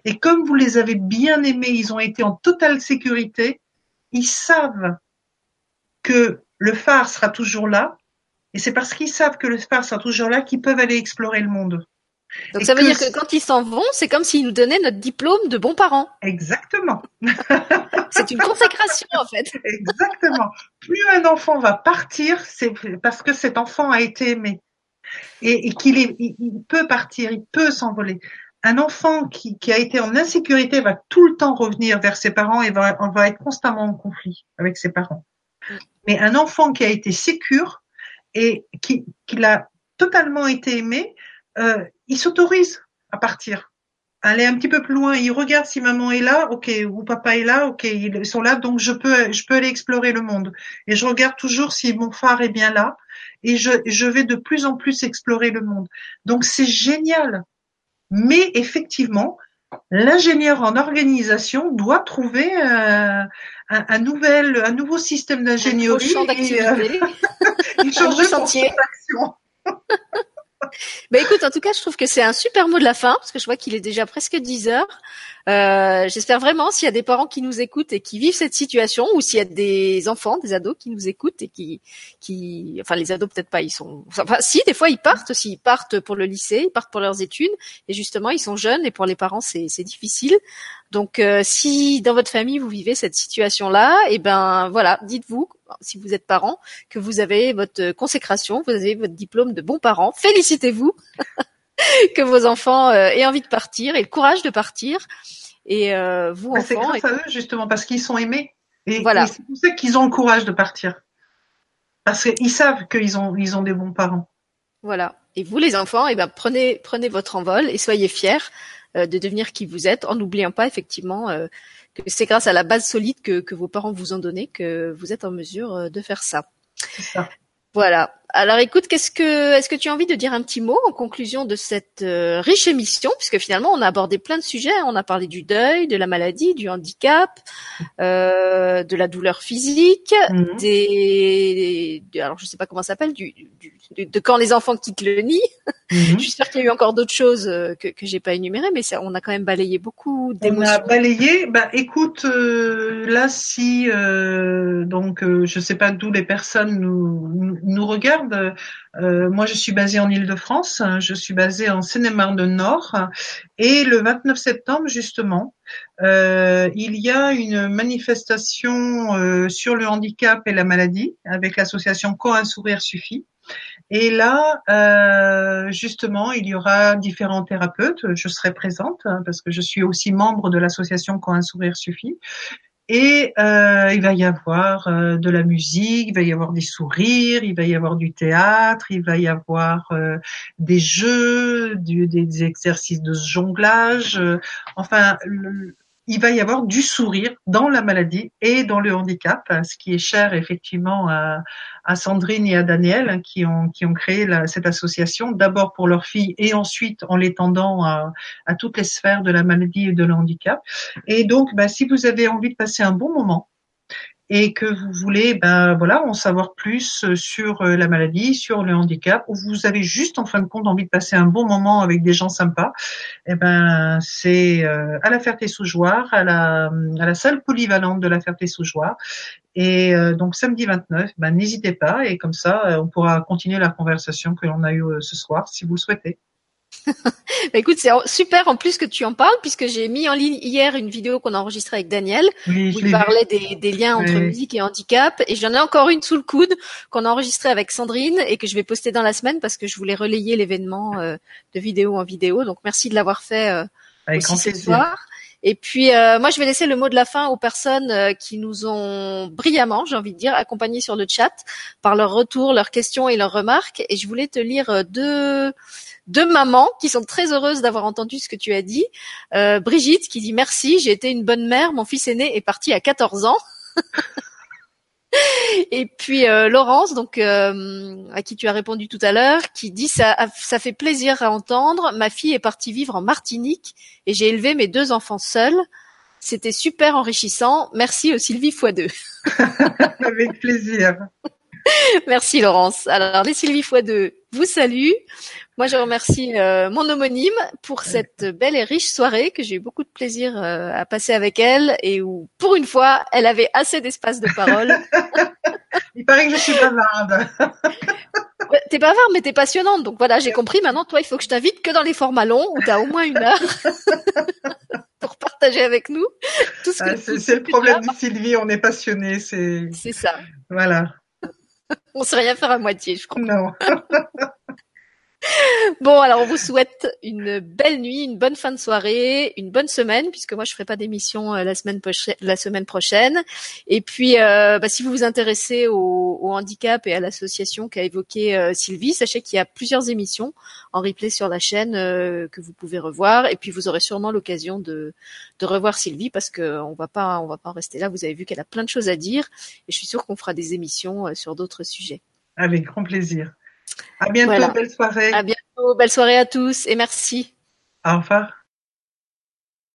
Et comme vous les avez bien aimés, ils ont été en totale sécurité ils savent que le phare sera toujours là, et c'est parce qu'ils savent que le phare sera toujours là qu'ils peuvent aller explorer le monde.
Donc ça veut dire que quand ils s'en vont, c'est comme s'ils nous donnaient notre diplôme de bons parents.
Exactement. (laughs)
c'est une consécration en fait.
Exactement. Plus un enfant va partir, c'est parce que cet enfant a été aimé et, qu'il il peut partir, il peut s'envoler un enfant qui, a été en insécurité va tout le temps revenir vers ses parents et va, va être constamment en conflit avec ses parents. Mais un enfant qui a été sécure et qui, qui a totalement été aimé, euh, il s'autorise à partir, aller un petit peu plus loin. Il regarde si maman est là, ok, ou papa est là, ok, ils sont là, donc je peux, je peux aller explorer le monde. Et je regarde toujours si mon phare est bien là, et je, je vais de plus en plus explorer le monde. Donc c'est génial mais effectivement, l'ingénieur en organisation doit trouver euh, un, un, nouvel, un nouveau système d'ingénierie.
Un champ d'activité. (laughs) un chantier. bah (laughs) écoute, en tout cas, je trouve que c'est un super mot de la fin parce que je vois qu'il est déjà presque 10 heures. Euh, J'espère vraiment s'il y a des parents qui nous écoutent et qui vivent cette situation, ou s'il y a des enfants, des ados qui nous écoutent et qui, qui, enfin les ados peut-être pas, ils sont, enfin si des fois ils partent aussi, ils partent pour le lycée, ils partent pour leurs études, et justement ils sont jeunes et pour les parents c'est difficile. Donc euh, si dans votre famille vous vivez cette situation-là, et eh ben voilà, dites-vous si vous êtes parent que vous avez votre consécration, vous avez votre diplôme de bon parent, félicitez-vous. (laughs) que vos enfants euh, aient envie de partir et le courage de partir. Et euh, vous, enfants,
c'est grâce à eux justement parce qu'ils sont aimés. Et, voilà. c'est pour ça qu'ils ont le courage de partir. Parce qu'ils savent qu'ils ont, ils ont des bons parents.
Voilà. Et vous, les enfants, eh ben, prenez, prenez votre envol et soyez fiers euh, de devenir qui vous êtes, en n'oubliant pas effectivement euh, que c'est grâce à la base solide que, que, vos parents vous ont donnée que vous êtes en mesure euh, de faire ça. ça. Voilà. Alors écoute, qu'est-ce que est-ce que tu as envie de dire un petit mot en conclusion de cette euh, riche émission? Puisque finalement on a abordé plein de sujets, on a parlé du deuil, de la maladie, du handicap, euh, de la douleur physique, mhm. des, alors je sais pas comment ça s'appelle du, de quand les enfants quittent le nid. Mhm. (laughs) je suis sûre qu'il y a eu encore d'autres choses euh, que que j'ai pas énumérées mais ça, on a quand même balayé beaucoup d'émotions.
On a balayé. Bah écoute, là si donc je sais pas d'où les personnes nous nous regardent euh, moi, je suis basée en Île-de-France, je suis basée en Seine-et-Marne Nord, et le 29 septembre, justement, euh, il y a une manifestation euh, sur le handicap et la maladie avec l'association Quand un sourire suffit. Et là, justement, il y aura différents thérapeutes. Je serai présente hein, parce que je suis aussi membre de l'association Quand un sourire suffit. Et euh, il va y avoir euh, de la musique, il va y avoir des sourires, il va y avoir du théâtre, il va y avoir euh, des jeux, des exercices de jonglage. enfin, il va y avoir du sourire dans la maladie et dans le handicap, ce qui est cher effectivement à, Sandrine et à Daniel hein, qui ont créé cette association d'abord pour leurs filles et ensuite en l'étendant à, à, toutes les sphères de la maladie et de le handicap. Et donc, bah, si vous avez envie de passer un bon moment, et que vous voulez ben voilà en savoir plus euh, sur euh, la maladie, sur le handicap, ou vous avez juste en fin de compte envie de passer un bon moment avec des gens sympas, eh ben c'est euh, à la Ferté-sous-Jouarre, à la à la salle polyvalente de la Ferté-sous-Jouarre. Et donc samedi 29, ben n'hésitez pas et comme ça on pourra continuer la conversation que l'on a eue ce soir si vous le souhaitez. (laughs)
bah écoute, c'est super en plus que tu en parles puisque j'ai mis en ligne hier une vidéo qu'on a enregistrée avec Daniel où il parlait des, des, liens entre musique et handicap et j'en ai encore une sous le coude qu'on a enregistrée avec Sandrine et que je vais poster dans la semaine parce que je voulais relayer l'événement euh, de vidéo en vidéo. Donc merci de l'avoir fait euh, aussi ce soir. Et puis euh, moi je vais laisser le mot de la fin aux personnes qui nous ont brillamment, j'ai envie de dire, accompagnés sur le chat par leurs retours, leurs questions et leurs remarques. Et je voulais te lire deux deux mamans qui sont très heureuses d'avoir entendu ce que tu as dit. Euh, Brigitte qui dit merci, j'ai été une bonne mère, mon fils aîné est parti à 14 ans. (laughs) Et puis euh, Laurence, donc euh, à qui tu as répondu tout à l'heure, qui dit ça, ça fait plaisir à entendre. Ma fille est partie vivre en Martinique et j'ai élevé mes deux enfants seuls. C'était super enrichissant. Merci au Sylvie x2. (laughs)
Avec plaisir.
Merci Laurence. Alors les Sylvie x2 vous saluent. Moi, je remercie euh, mon homonyme pour cette belle et riche soirée que j'ai eu beaucoup de plaisir euh, à passer avec elle et où, pour une fois, elle avait assez d'espace de parole. (laughs) (laughs)
il paraît que je suis bavarde.
t'es bavarde, mais t'es passionnante. Donc voilà, j'ai compris. Maintenant, toi, il faut que je t'invite que dans les formats longs où t'as au moins une heure (laughs) pour partager avec nous
tout ce que ah, C'est le problème de Sylvie, on est passionné. C'est.
C'est ça.
Voilà.
On sait rien faire à moitié, je crois. (laughs) Bon, alors on vous souhaite une belle nuit, une bonne fin de soirée, une bonne semaine, puisque moi je ferai pas d'émission euh, la semaine prochaine. Et puis, euh, bah, si vous vous intéressez au, handicap et à l'association qu'a évoqué euh, Sylvie, sachez qu'il y a plusieurs émissions en replay sur la chaîne que vous pouvez revoir. Et puis vous aurez sûrement l'occasion de, de revoir Sylvie parce que on va pas on va pas en rester là. Vous avez vu qu'elle a plein de choses à dire, et je suis sûre qu'on fera des émissions sur d'autres sujets.
Avec grand plaisir. À bientôt, belle soirée.
À bientôt, belle soirée à tous et merci.
Au revoir.